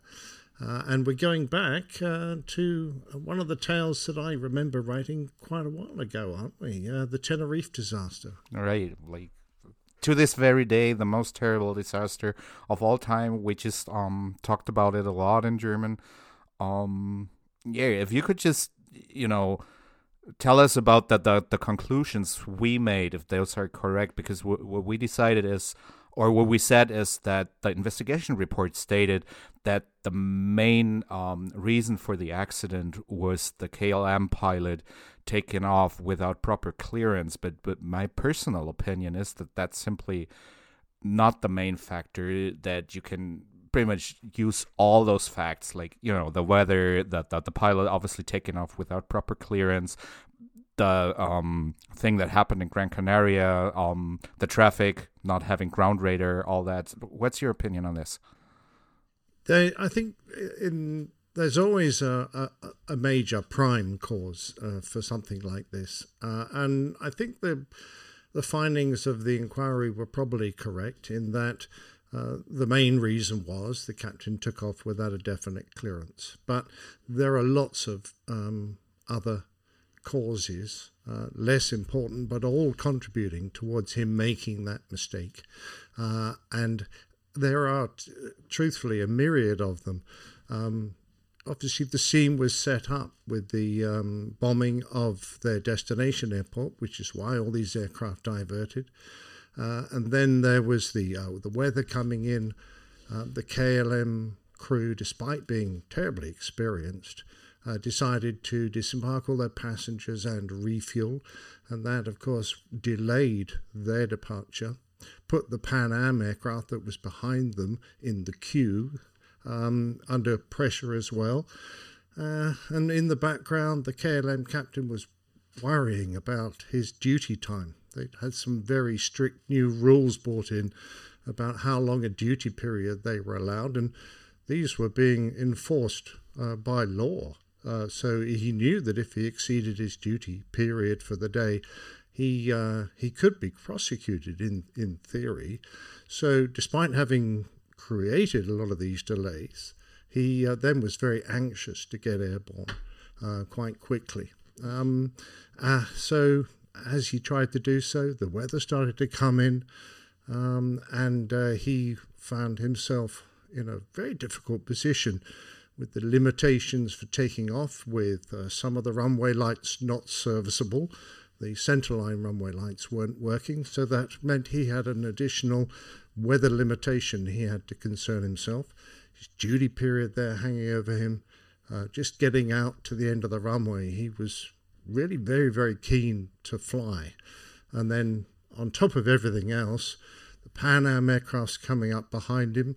Uh, and we're going back uh, to one of the tales that I remember writing quite a while ago, aren't we? Uh, the Tenerife disaster. Right, like to this very day, the most terrible disaster of all time. We just um talked about it a lot in German. Um, yeah, if you could just you know tell us about the the, the conclusions we made, if those are correct, because w- what we decided is. Or what we said is that the investigation report stated that the main um, reason for the accident was the KLM pilot taken off without proper clearance. But but my personal opinion is that that's simply not the main factor. That you can pretty much use all those facts, like you know the weather, that that the pilot obviously taken off without proper clearance. The um, thing that happened in Gran Canaria, um, the traffic, not having ground radar, all that. What's your opinion on this? They, I think, in there's always a, a, a major prime cause uh, for something like this, uh, and I think the the findings of the inquiry were probably correct in that. Uh, the main reason was the captain took off without a definite clearance. But there are lots of um, other causes, uh, less important, but all contributing towards him making that mistake. Uh, and there are, t- truthfully, a myriad of them. Um, obviously, the scene was set up with the um, bombing of their destination airport, which is why all these aircraft diverted. Uh, and then there was the uh, the weather coming in. Uh, the KLM crew, despite being terribly experienced, uh, decided to disembark all their passengers and refuel, and that, of course, delayed their departure. Put the Pan Am aircraft that was behind them in the queue, um, under pressure as well. Uh, and in the background, the KLM captain was worrying about his duty time. They had some very strict new rules brought in about how long a duty period they were allowed, and these were being enforced uh, by law. Uh, so he knew that if he exceeded his duty period for the day, he uh, he could be prosecuted in in theory. So despite having created a lot of these delays, he uh, then was very anxious to get airborne uh, quite quickly. Um, uh, so as he tried to do so, the weather started to come in, um, and he found himself in a very difficult position with the limitations for taking off, with uh, some of the runway lights not serviceable. The centerline runway lights weren't working, so that meant he had an additional weather limitation he had to concern himself. His duty period there hanging over him, uh, just getting out to the end of the runway, he was really very, very keen to fly. And then on top of everything else, the Pan Am aircraft's coming up behind him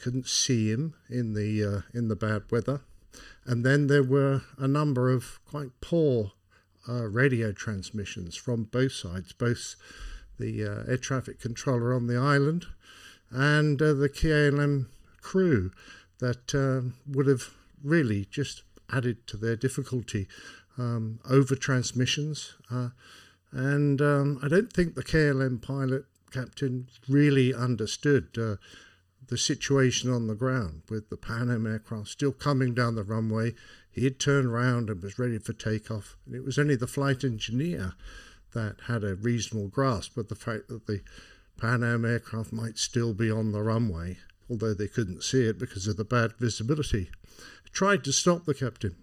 couldn't see him in the uh, in the bad weather, and then there were a number of quite poor uh, radio transmissions from both sides, both the uh, air traffic controller on the island and uh, the KLM crew, that uh, would have really just added to their difficulty um, over transmissions. Uh, and um, I don't think the KLM pilot captain really understood the situation on the ground with the Pan Am aircraft still coming down the runway. He had turned around and was ready for takeoff. And it was only the flight engineer that had a reasonable grasp of the fact that the Pan Am aircraft might still be on the runway, although they couldn't see it because of the bad visibility. tried to stop the captain.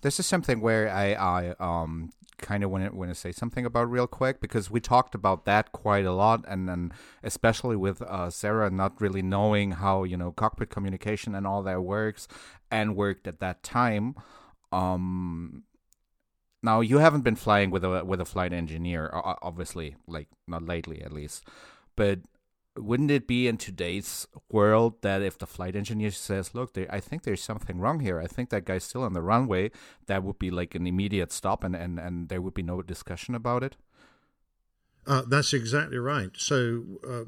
This is something where I, I um, kind of want to want to say something about real quick because we talked about that quite a lot, and then especially with uh, Sarah not really knowing how you know cockpit communication and all that works and worked at that time. Um, now you haven't been flying with a with a flight engineer, obviously, like not lately at least, but wouldn't it be in today's world that if the flight engineer says, "Look, there, I think there's something wrong here. I think that guy's still on the runway," that would be like an immediate stop, and and and there would be no discussion about it. Uh, that's exactly right. So. Uh,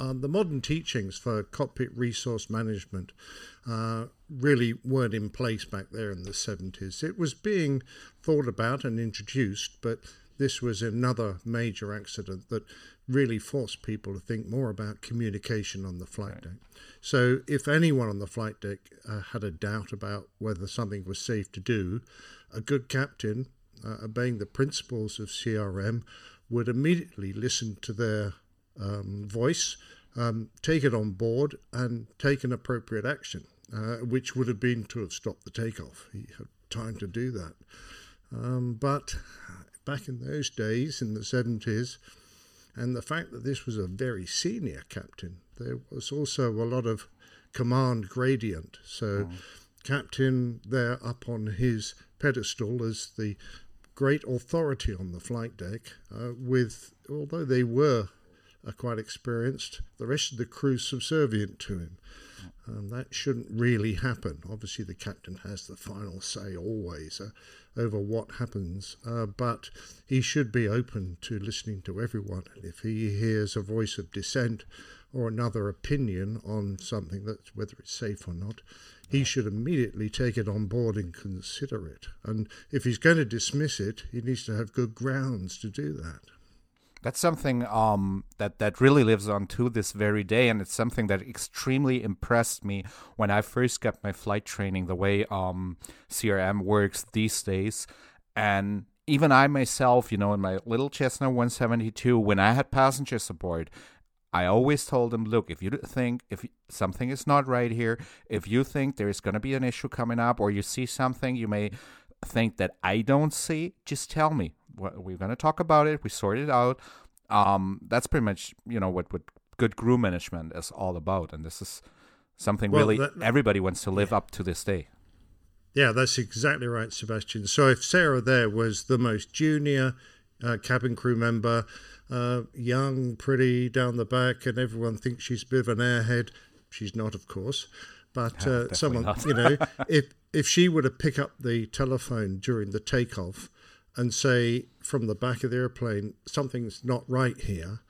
uh, the modern teachings for cockpit resource management uh, really weren't in place back there in the 70s. It was being thought about and introduced, but this was another major accident that really forced people to think more about communication on the flight right. deck. So, if anyone on the flight deck uh, had a doubt about whether something was safe to do, a good captain, uh, obeying the principles of CRM, would immediately listen to their um, voice, um, take it on board, and take an appropriate action, uh, which would have been to have stopped the takeoff. He had time to do that. Um, but back in those days, in the 70s, and the fact that this was a very senior captain, there was also a lot of command gradient. So, oh. captain there up on his pedestal as the great authority on the flight deck, uh, with although they were uh, quite experienced, the rest of the crew subservient to him. Um, that shouldn't really happen. Obviously, the captain has the final say always uh, over what happens, uh, but he should be open to listening to everyone. And if he hears a voice of dissent or another opinion on something that's whether it's safe or not, he should immediately take it on board and consider it. And if he's going to dismiss it, he needs to have good grounds to do that. That's something um, that that really lives on to this very day, and it's something that extremely impressed me when I first got my flight training. The way um, CRM works these days, and even I myself, you know, in my little Cessna 172, when I had passengers aboard, I always told them, look, if you think if something is not right here, if you think there is going to be an issue coming up, or you see something you may think that I don't see, just tell me we're going to talk about it. We sort it out. Um, that's pretty much you know what what good crew management is all about, and this is something well, really that, everybody wants to live yeah. up to this day. Yeah, that's exactly right, Sebastian. So if Sarah there was the most junior uh, cabin crew member, uh, young, pretty, down the back, and everyone thinks she's a bit of an airhead, she's not, of course. But uh, definitely someone, you know, if if she were to pick up the telephone during the takeoff and say from the back of the airplane something's not right here,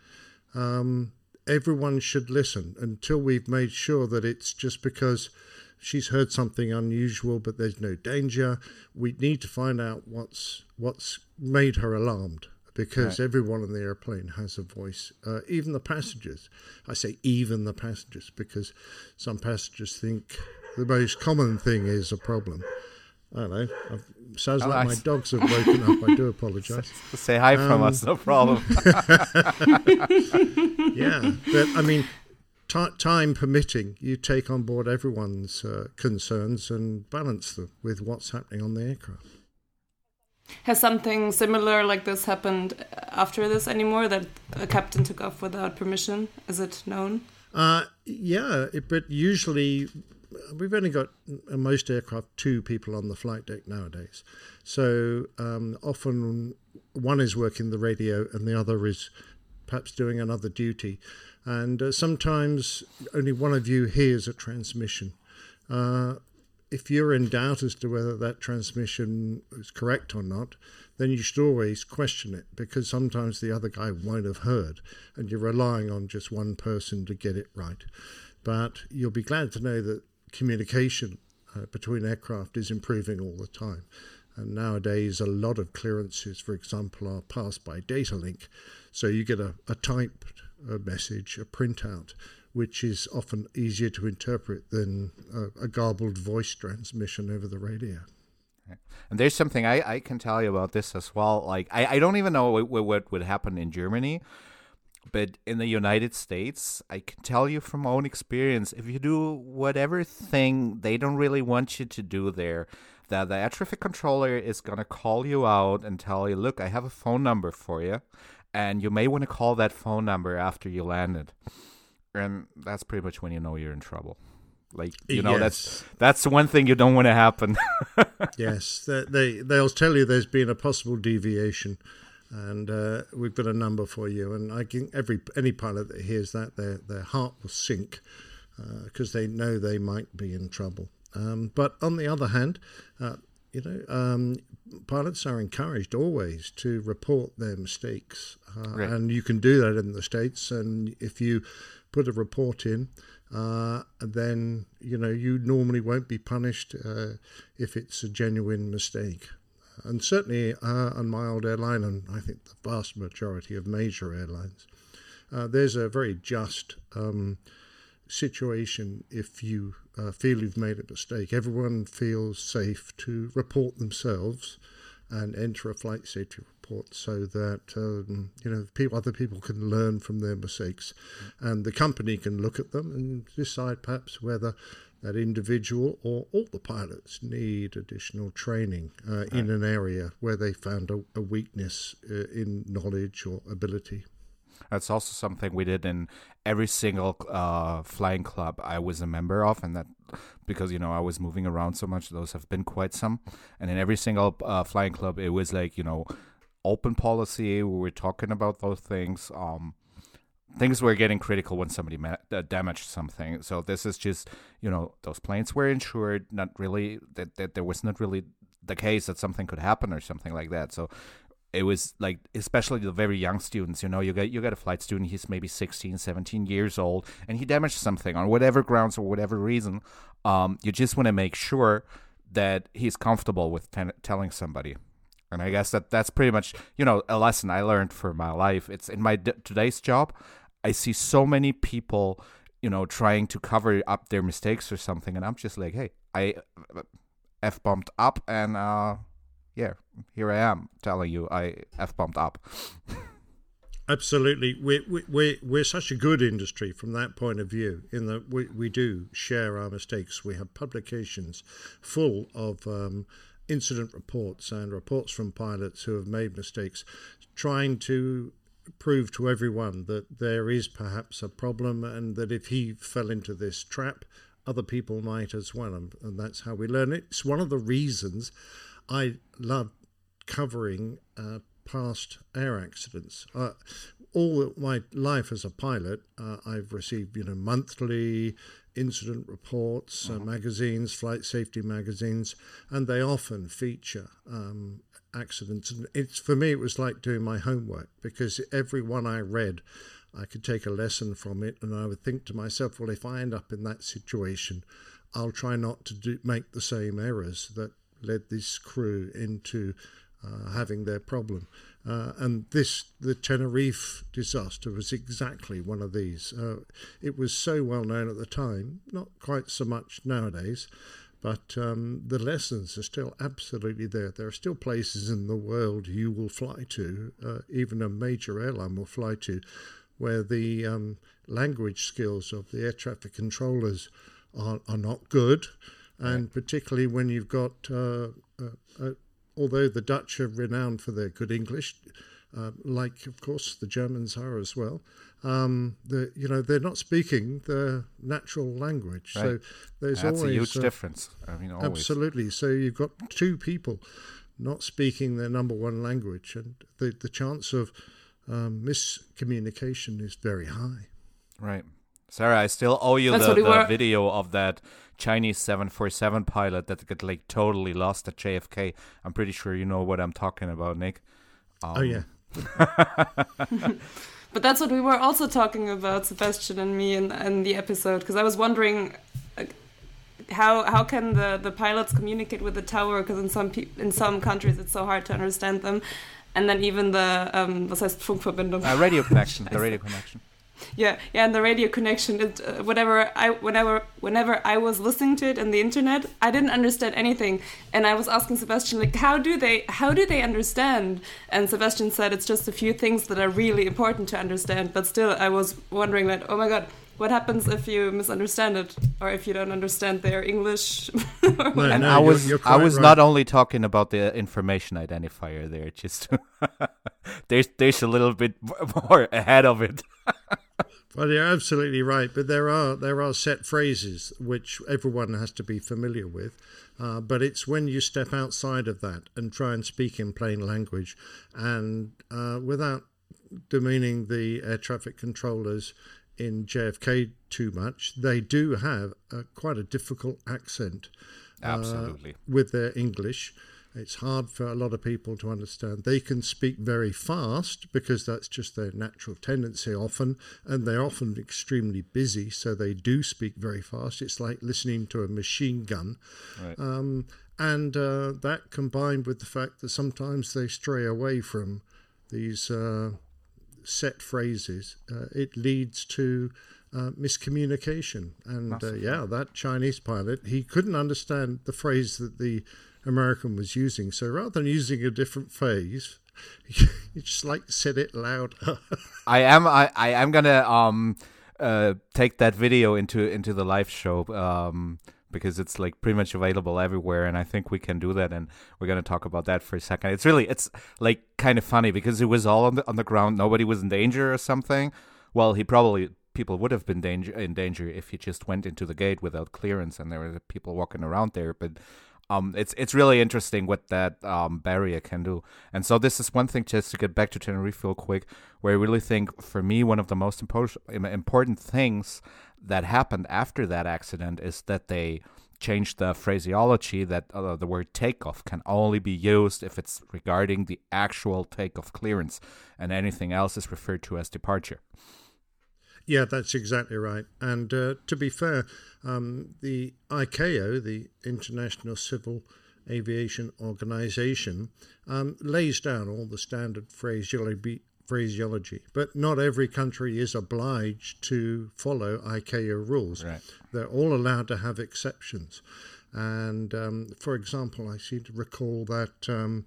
um, everyone should listen until we've made sure that it's just because she's heard something unusual, but there's no danger. We need to find out what's what's made her alarmed because Right. everyone in the airplane has a voice, uh, even the passengers. I say even the passengers because some passengers think the most common thing is a problem. I don't know. I've, sounds Oh, like I my s- dogs have woken up. I do apologise. Say hi from Um, us, no problem. yeah, but I mean, ti time permitting, you take on board everyone's uh, concerns and balance them with what's happening on the aircraft. Has something similar like this happened after this anymore? That a captain took off without permission? Is it known? Uh, yeah, it, but usually we've only got most aircraft two people on the flight deck nowadays. So um, often one is working the radio and the other is perhaps doing another duty. And uh, sometimes only one of you hears a transmission. Uh, if you're in doubt as to whether that transmission is correct or not, then you should always question it because sometimes the other guy won't have heard and you're relying on just one person to get it right. But you'll be glad to know that communication uh, between aircraft is improving all the time. And nowadays, a lot of clearances, for example, are passed by data link. So you get a, a typed uh, message, a printout, which is often easier to interpret than a, a garbled voice transmission over the radio. And there's something I, I can tell you about this as well. Like I, I don't even know what, what would happen in Germany, but in the United States, I can tell you from my own experience, if you do whatever thing they don't really want you to do there, that the air traffic controller is gonna call you out and tell you, look, I have a phone number for you, and you may want to call that phone number after you landed. And that's pretty much when you know you're in trouble. Like you know, that's that's one thing you don't want to happen. yes, they, they they'll tell you there's been a possible deviation, and uh, we've got a number for you. And I think every any pilot that hears that, their their heart will sink because they know they might be in trouble. Um, but on the other hand, uh, you know, um, pilots are encouraged always to report their mistakes, uh, Right. and you can do that in the states. And if you put a report in, uh, then you know you normally won't be punished uh, if it's a genuine mistake. And certainly uh, on my old airline, and I think the vast majority of major airlines, uh, there's a very just um, situation if you uh, feel you've made a mistake. Everyone feels safe to report themselves and enter a flight safety report so that um, you know people, other people can learn from their mistakes, and the company can look at them and decide perhaps whether that individual or all the pilots need additional training uh, in an area where they found a, a weakness uh, in knowledge or ability. That's also something we did in every single uh, flying club I was a member of, and that because you know I was moving around so much, those have been quite some. And in every single uh, flying club, it was like you know open policy. We were talking about those things. Um, things were getting critical when somebody ma- uh, damaged something. So this is just you know those planes were insured. Not really that that there was not really the case that something could happen or something like that. So it was like especially the very young students you know you get you get a flight student he's maybe 16 17 years old and he damaged something on whatever grounds or whatever reason um, you just want to make sure that he's comfortable with ten- telling somebody and i guess that that's pretty much you know a lesson i learned for my life it's in my d- today's job i see so many people you know trying to cover up their mistakes or something and i'm just like hey i uh, f bumped up and uh yeah, here I am telling you I f bumped up. Absolutely, we we we're, we're such a good industry from that point of view. In that we we do share our mistakes. We have publications full of um, incident reports and reports from pilots who have made mistakes, trying to prove to everyone that there is perhaps a problem and that if he fell into this trap, other people might as well. And, and that's how we learn it. It's one of the reasons I love covering uh, past air accidents. Uh, all my life as a pilot, uh, I've received you know monthly incident reports, uh, magazines, flight safety magazines, and they often feature um, accidents. And it's for me, it was like doing my homework because every one I read, I could take a lesson from it, and I would think to myself, well, if I end up in that situation, I'll try not to do, make the same errors that led this crew into uh, having their problem. Uh, and this, the Tenerife disaster was exactly one of these. Uh, it was so well known at the time, not quite so much nowadays, but um, the lessons are still absolutely there. There are still places in the world you will fly to, uh, even a major airline will fly to, where the um, language skills of the air traffic controllers are, are not good. And particularly when you've got uh, uh, although the Dutch are renowned for their good English, uh, like of course the Germans are as well. Um, the you know they're not speaking the natural language, so Right. there's That's always a huge uh, difference. I mean, always. Absolutely. So you've got two people not speaking their number one language, and the the chance of um, miscommunication is very high. Right. Sarah, I still owe you That's the, the were- video of that Chinese 747 pilot that got like totally lost at JFK. I'm pretty sure you know what I'm talking about, Nick. Um, oh yeah. But that's what we were also talking about, Sebastian and me, in, in the episode. Because I was wondering how how can the, the pilots communicate with the tower? Because in some in some countries it's so hard to understand them, and then even the um, was heißt Funkverbindung. Uh, radio connection, the radio connection. Yeah, yeah, and the radio connection. It, uh, whatever I whenever whenever I was listening to it on the internet, I didn't understand anything, and I was asking Sebastian like, how do they how do they understand? And Sebastian said it's just a few things that are really important to understand. But still, I was wondering like, oh my god. What happens if you misunderstand it, or if you don't understand their English? or No, And no, I you're- was you're I was right. not only talking about the information identifier there, just there's there's a little bit more ahead of it. Well, you're absolutely right, but there are there are set phrases which everyone has to be familiar with. Uh, but it's when you step outside of that and try and speak in plain language, and uh, without demeaning the air traffic controllers in JFK too much, they do have a, quite a difficult accent Absolutely. with their English. It's hard for a lot of people to understand. They can speak very fast because that's just their natural tendency often, and they're often extremely busy, so they do speak very fast. It's like listening to a machine gun. Right. Um, and uh, that combined with the fact that sometimes they stray away from these uh, set phrases, uh, it leads to uh, miscommunication. And uh, yeah, that Chinese pilot, he couldn't understand the phrase that the American was using. So rather than using a different phrase, he just like said it louder. I am I, I am gonna um uh take that video into into the live show um because it's like pretty much available everywhere and I think we can do that and we're gonna talk about that for a second. It's really it's like kind of funny because it was all on the on the ground, nobody was in danger or something. Well, he probably people would have been danger in danger if he just went into the gate without clearance and there were people walking around there, but um, it's it's really interesting what that um, barrier can do. And so this is one thing just to get back to Tenerife real quick, where I really think for me one of the most impo- important things that happened after that accident is that they changed the phraseology that uh, the word takeoff can only be used if it's regarding the actual takeoff clearance, and anything else is referred to as departure. Yeah, that's exactly right. And uh, to be fair, um, the ICAO, the International Civil Aviation Organization, um, lays down all the standard phraseology, phraseology, but not every country is obliged to follow ICAO rules. Right. They're all allowed to have exceptions. And um, for example, I seem to recall that um,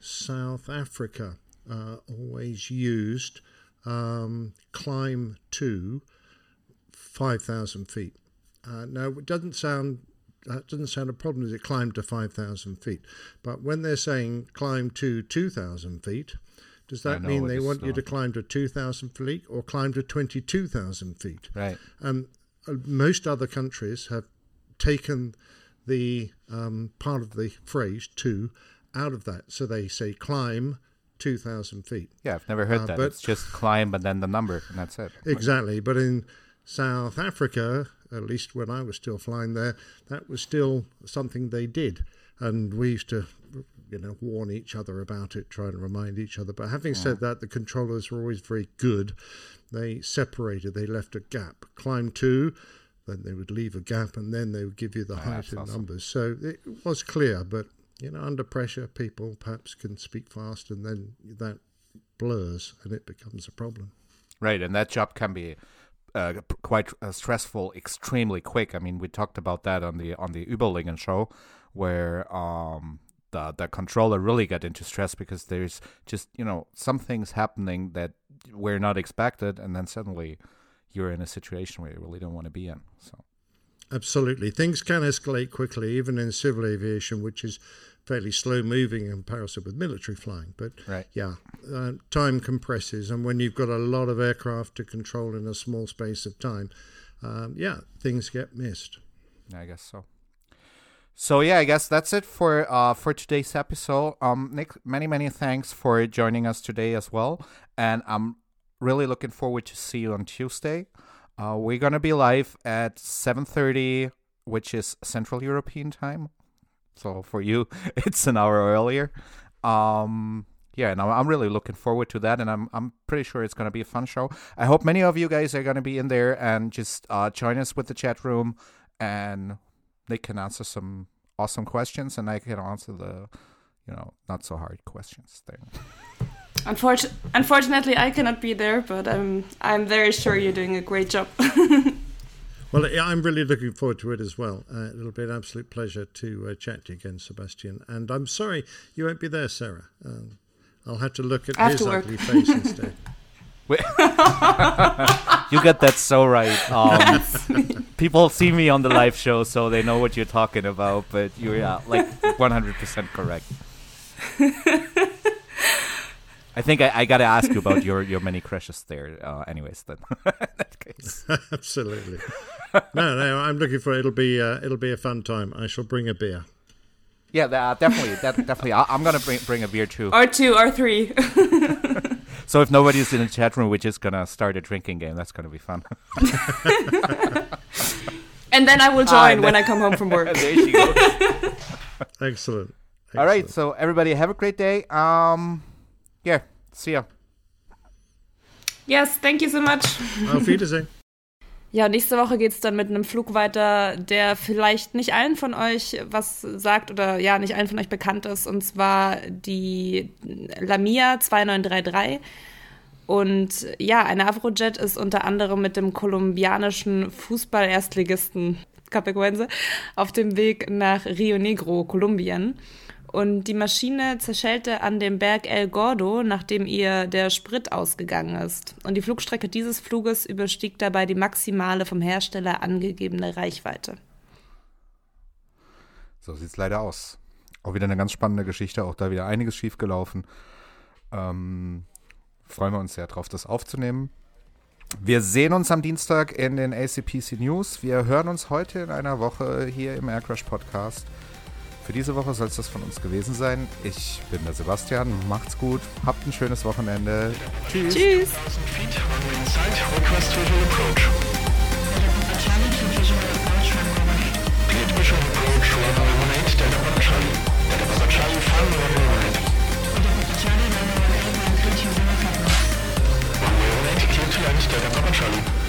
South Africa uh, always used um, climb to 5,000 feet. Uh, now, it doesn't sound that doesn't sound a problem as it climbed to 5,000 feet. But when they're saying climb to 2,000 feet, does that mean they want you to climb to 2,000 feet or climb to 22,000 feet? Right. Um, uh, most other countries have taken the um, part of the phrase to out of that. So they say climb 2,000 feet. Yeah, I've never heard Uh, that. but- It's just climb and then the number, and that's it. Exactly. But in South Africa, at least when I was still flying there, that was still something they did. And we used to, you know, warn each other about it, try and remind each other. But having said that, the controllers were always very good. They separated, they left a gap. Climb two, then they would leave a gap, and then they would give you the height that's and awesome. numbers. So it was clear, but, you know, under pressure, people perhaps can speak fast, and then that blurs and it becomes a problem. Right, and that job can be uh, quite uh, stressful, extremely quick. I mean, we talked about that on the on the Überlingen show, where um, the the controller really got into stress because there's just you know some things happening that were not expected, and then suddenly you're in a situation where you really don't want to be in. So Absolutely. Things can escalate quickly, even in civil aviation, which is fairly slow moving in comparison with military flying. But Right. yeah, uh, time compresses. And when you've got a lot of aircraft to control in a small space of time, um, yeah, things get missed. I guess so. So yeah, I guess that's it for uh for today's episode. Um, Nick, many many thanks for joining us today as well, and I'm really looking forward to see you on Tuesday. Uh, we're gonna be live at seven thirty, which is Central European time. So for you, it's an hour earlier. Um, yeah, and I'm, really looking forward to that, and I'm I'm pretty sure it's gonna be a fun show. I hope many of you guys are gonna be in there and just uh, join us with the chat room, and they can answer some awesome questions, and I can answer the, you know, not so hard questions there. Unfortu- unfortunately, I cannot be there, but I'm I'm very sure you're doing a great job. Well, I'm really looking forward to it as well. Uh, it'll be an absolute pleasure to uh, chat to you again, Sebastian. And I'm sorry you won't be there, Sarah. Um, I'll have to look at I his work. ugly face instead. You get that so right. Um, people see me on the live show, so they know what you're talking about. But you're yeah, like 100% correct. I think I, I got to ask you about your, your many crashes there. Uh, anyways, then in that case. Absolutely. No, no, I'm looking for it'll be uh, it'll be a fun time. I shall bring a beer. Yeah, uh, definitely, that, definitely. I, I'm gonna bring bring a beer too. R two, R three. So if nobody's in the chat room, we're just gonna start a drinking game. That's gonna be fun. and then I will Ah, join and when I come home from work. there she goes. Excellent. All right, so everybody have a great day. Um, yeah, see ya. Yes, thank you so much. Auf Wiedersehen. Ja, nächste Woche geht's dann mit einem Flug weiter, der vielleicht nicht allen von euch was sagt oder ja, nicht allen von euch bekannt ist. Und zwar die Lamia 2933. Und ja, eine Avrojet ist unter anderem mit dem kolumbianischen Fußball-Erstligisten Capecoense auf dem Weg nach Rio Negro, Kolumbien. Und die Maschine zerschellte an dem Berg El Gordo, nachdem ihr der Sprit ausgegangen ist. Und die Flugstrecke dieses Fluges überstieg dabei die maximale vom Hersteller angegebene Reichweite. So sieht's leider aus. Auch wieder eine ganz spannende Geschichte, auch da wieder einiges schiefgelaufen. Ähm, freuen wir uns sehr drauf, das aufzunehmen. Wir sehen uns am Dienstag in den ACPC News. Wir hören uns heute in einer Woche hier im Aircrash Podcast. Für diese Woche soll es das von uns gewesen sein. Ich bin der Sebastian. Macht's gut. Habt ein schönes Wochenende. Tschüss. Tschüss. Charlie.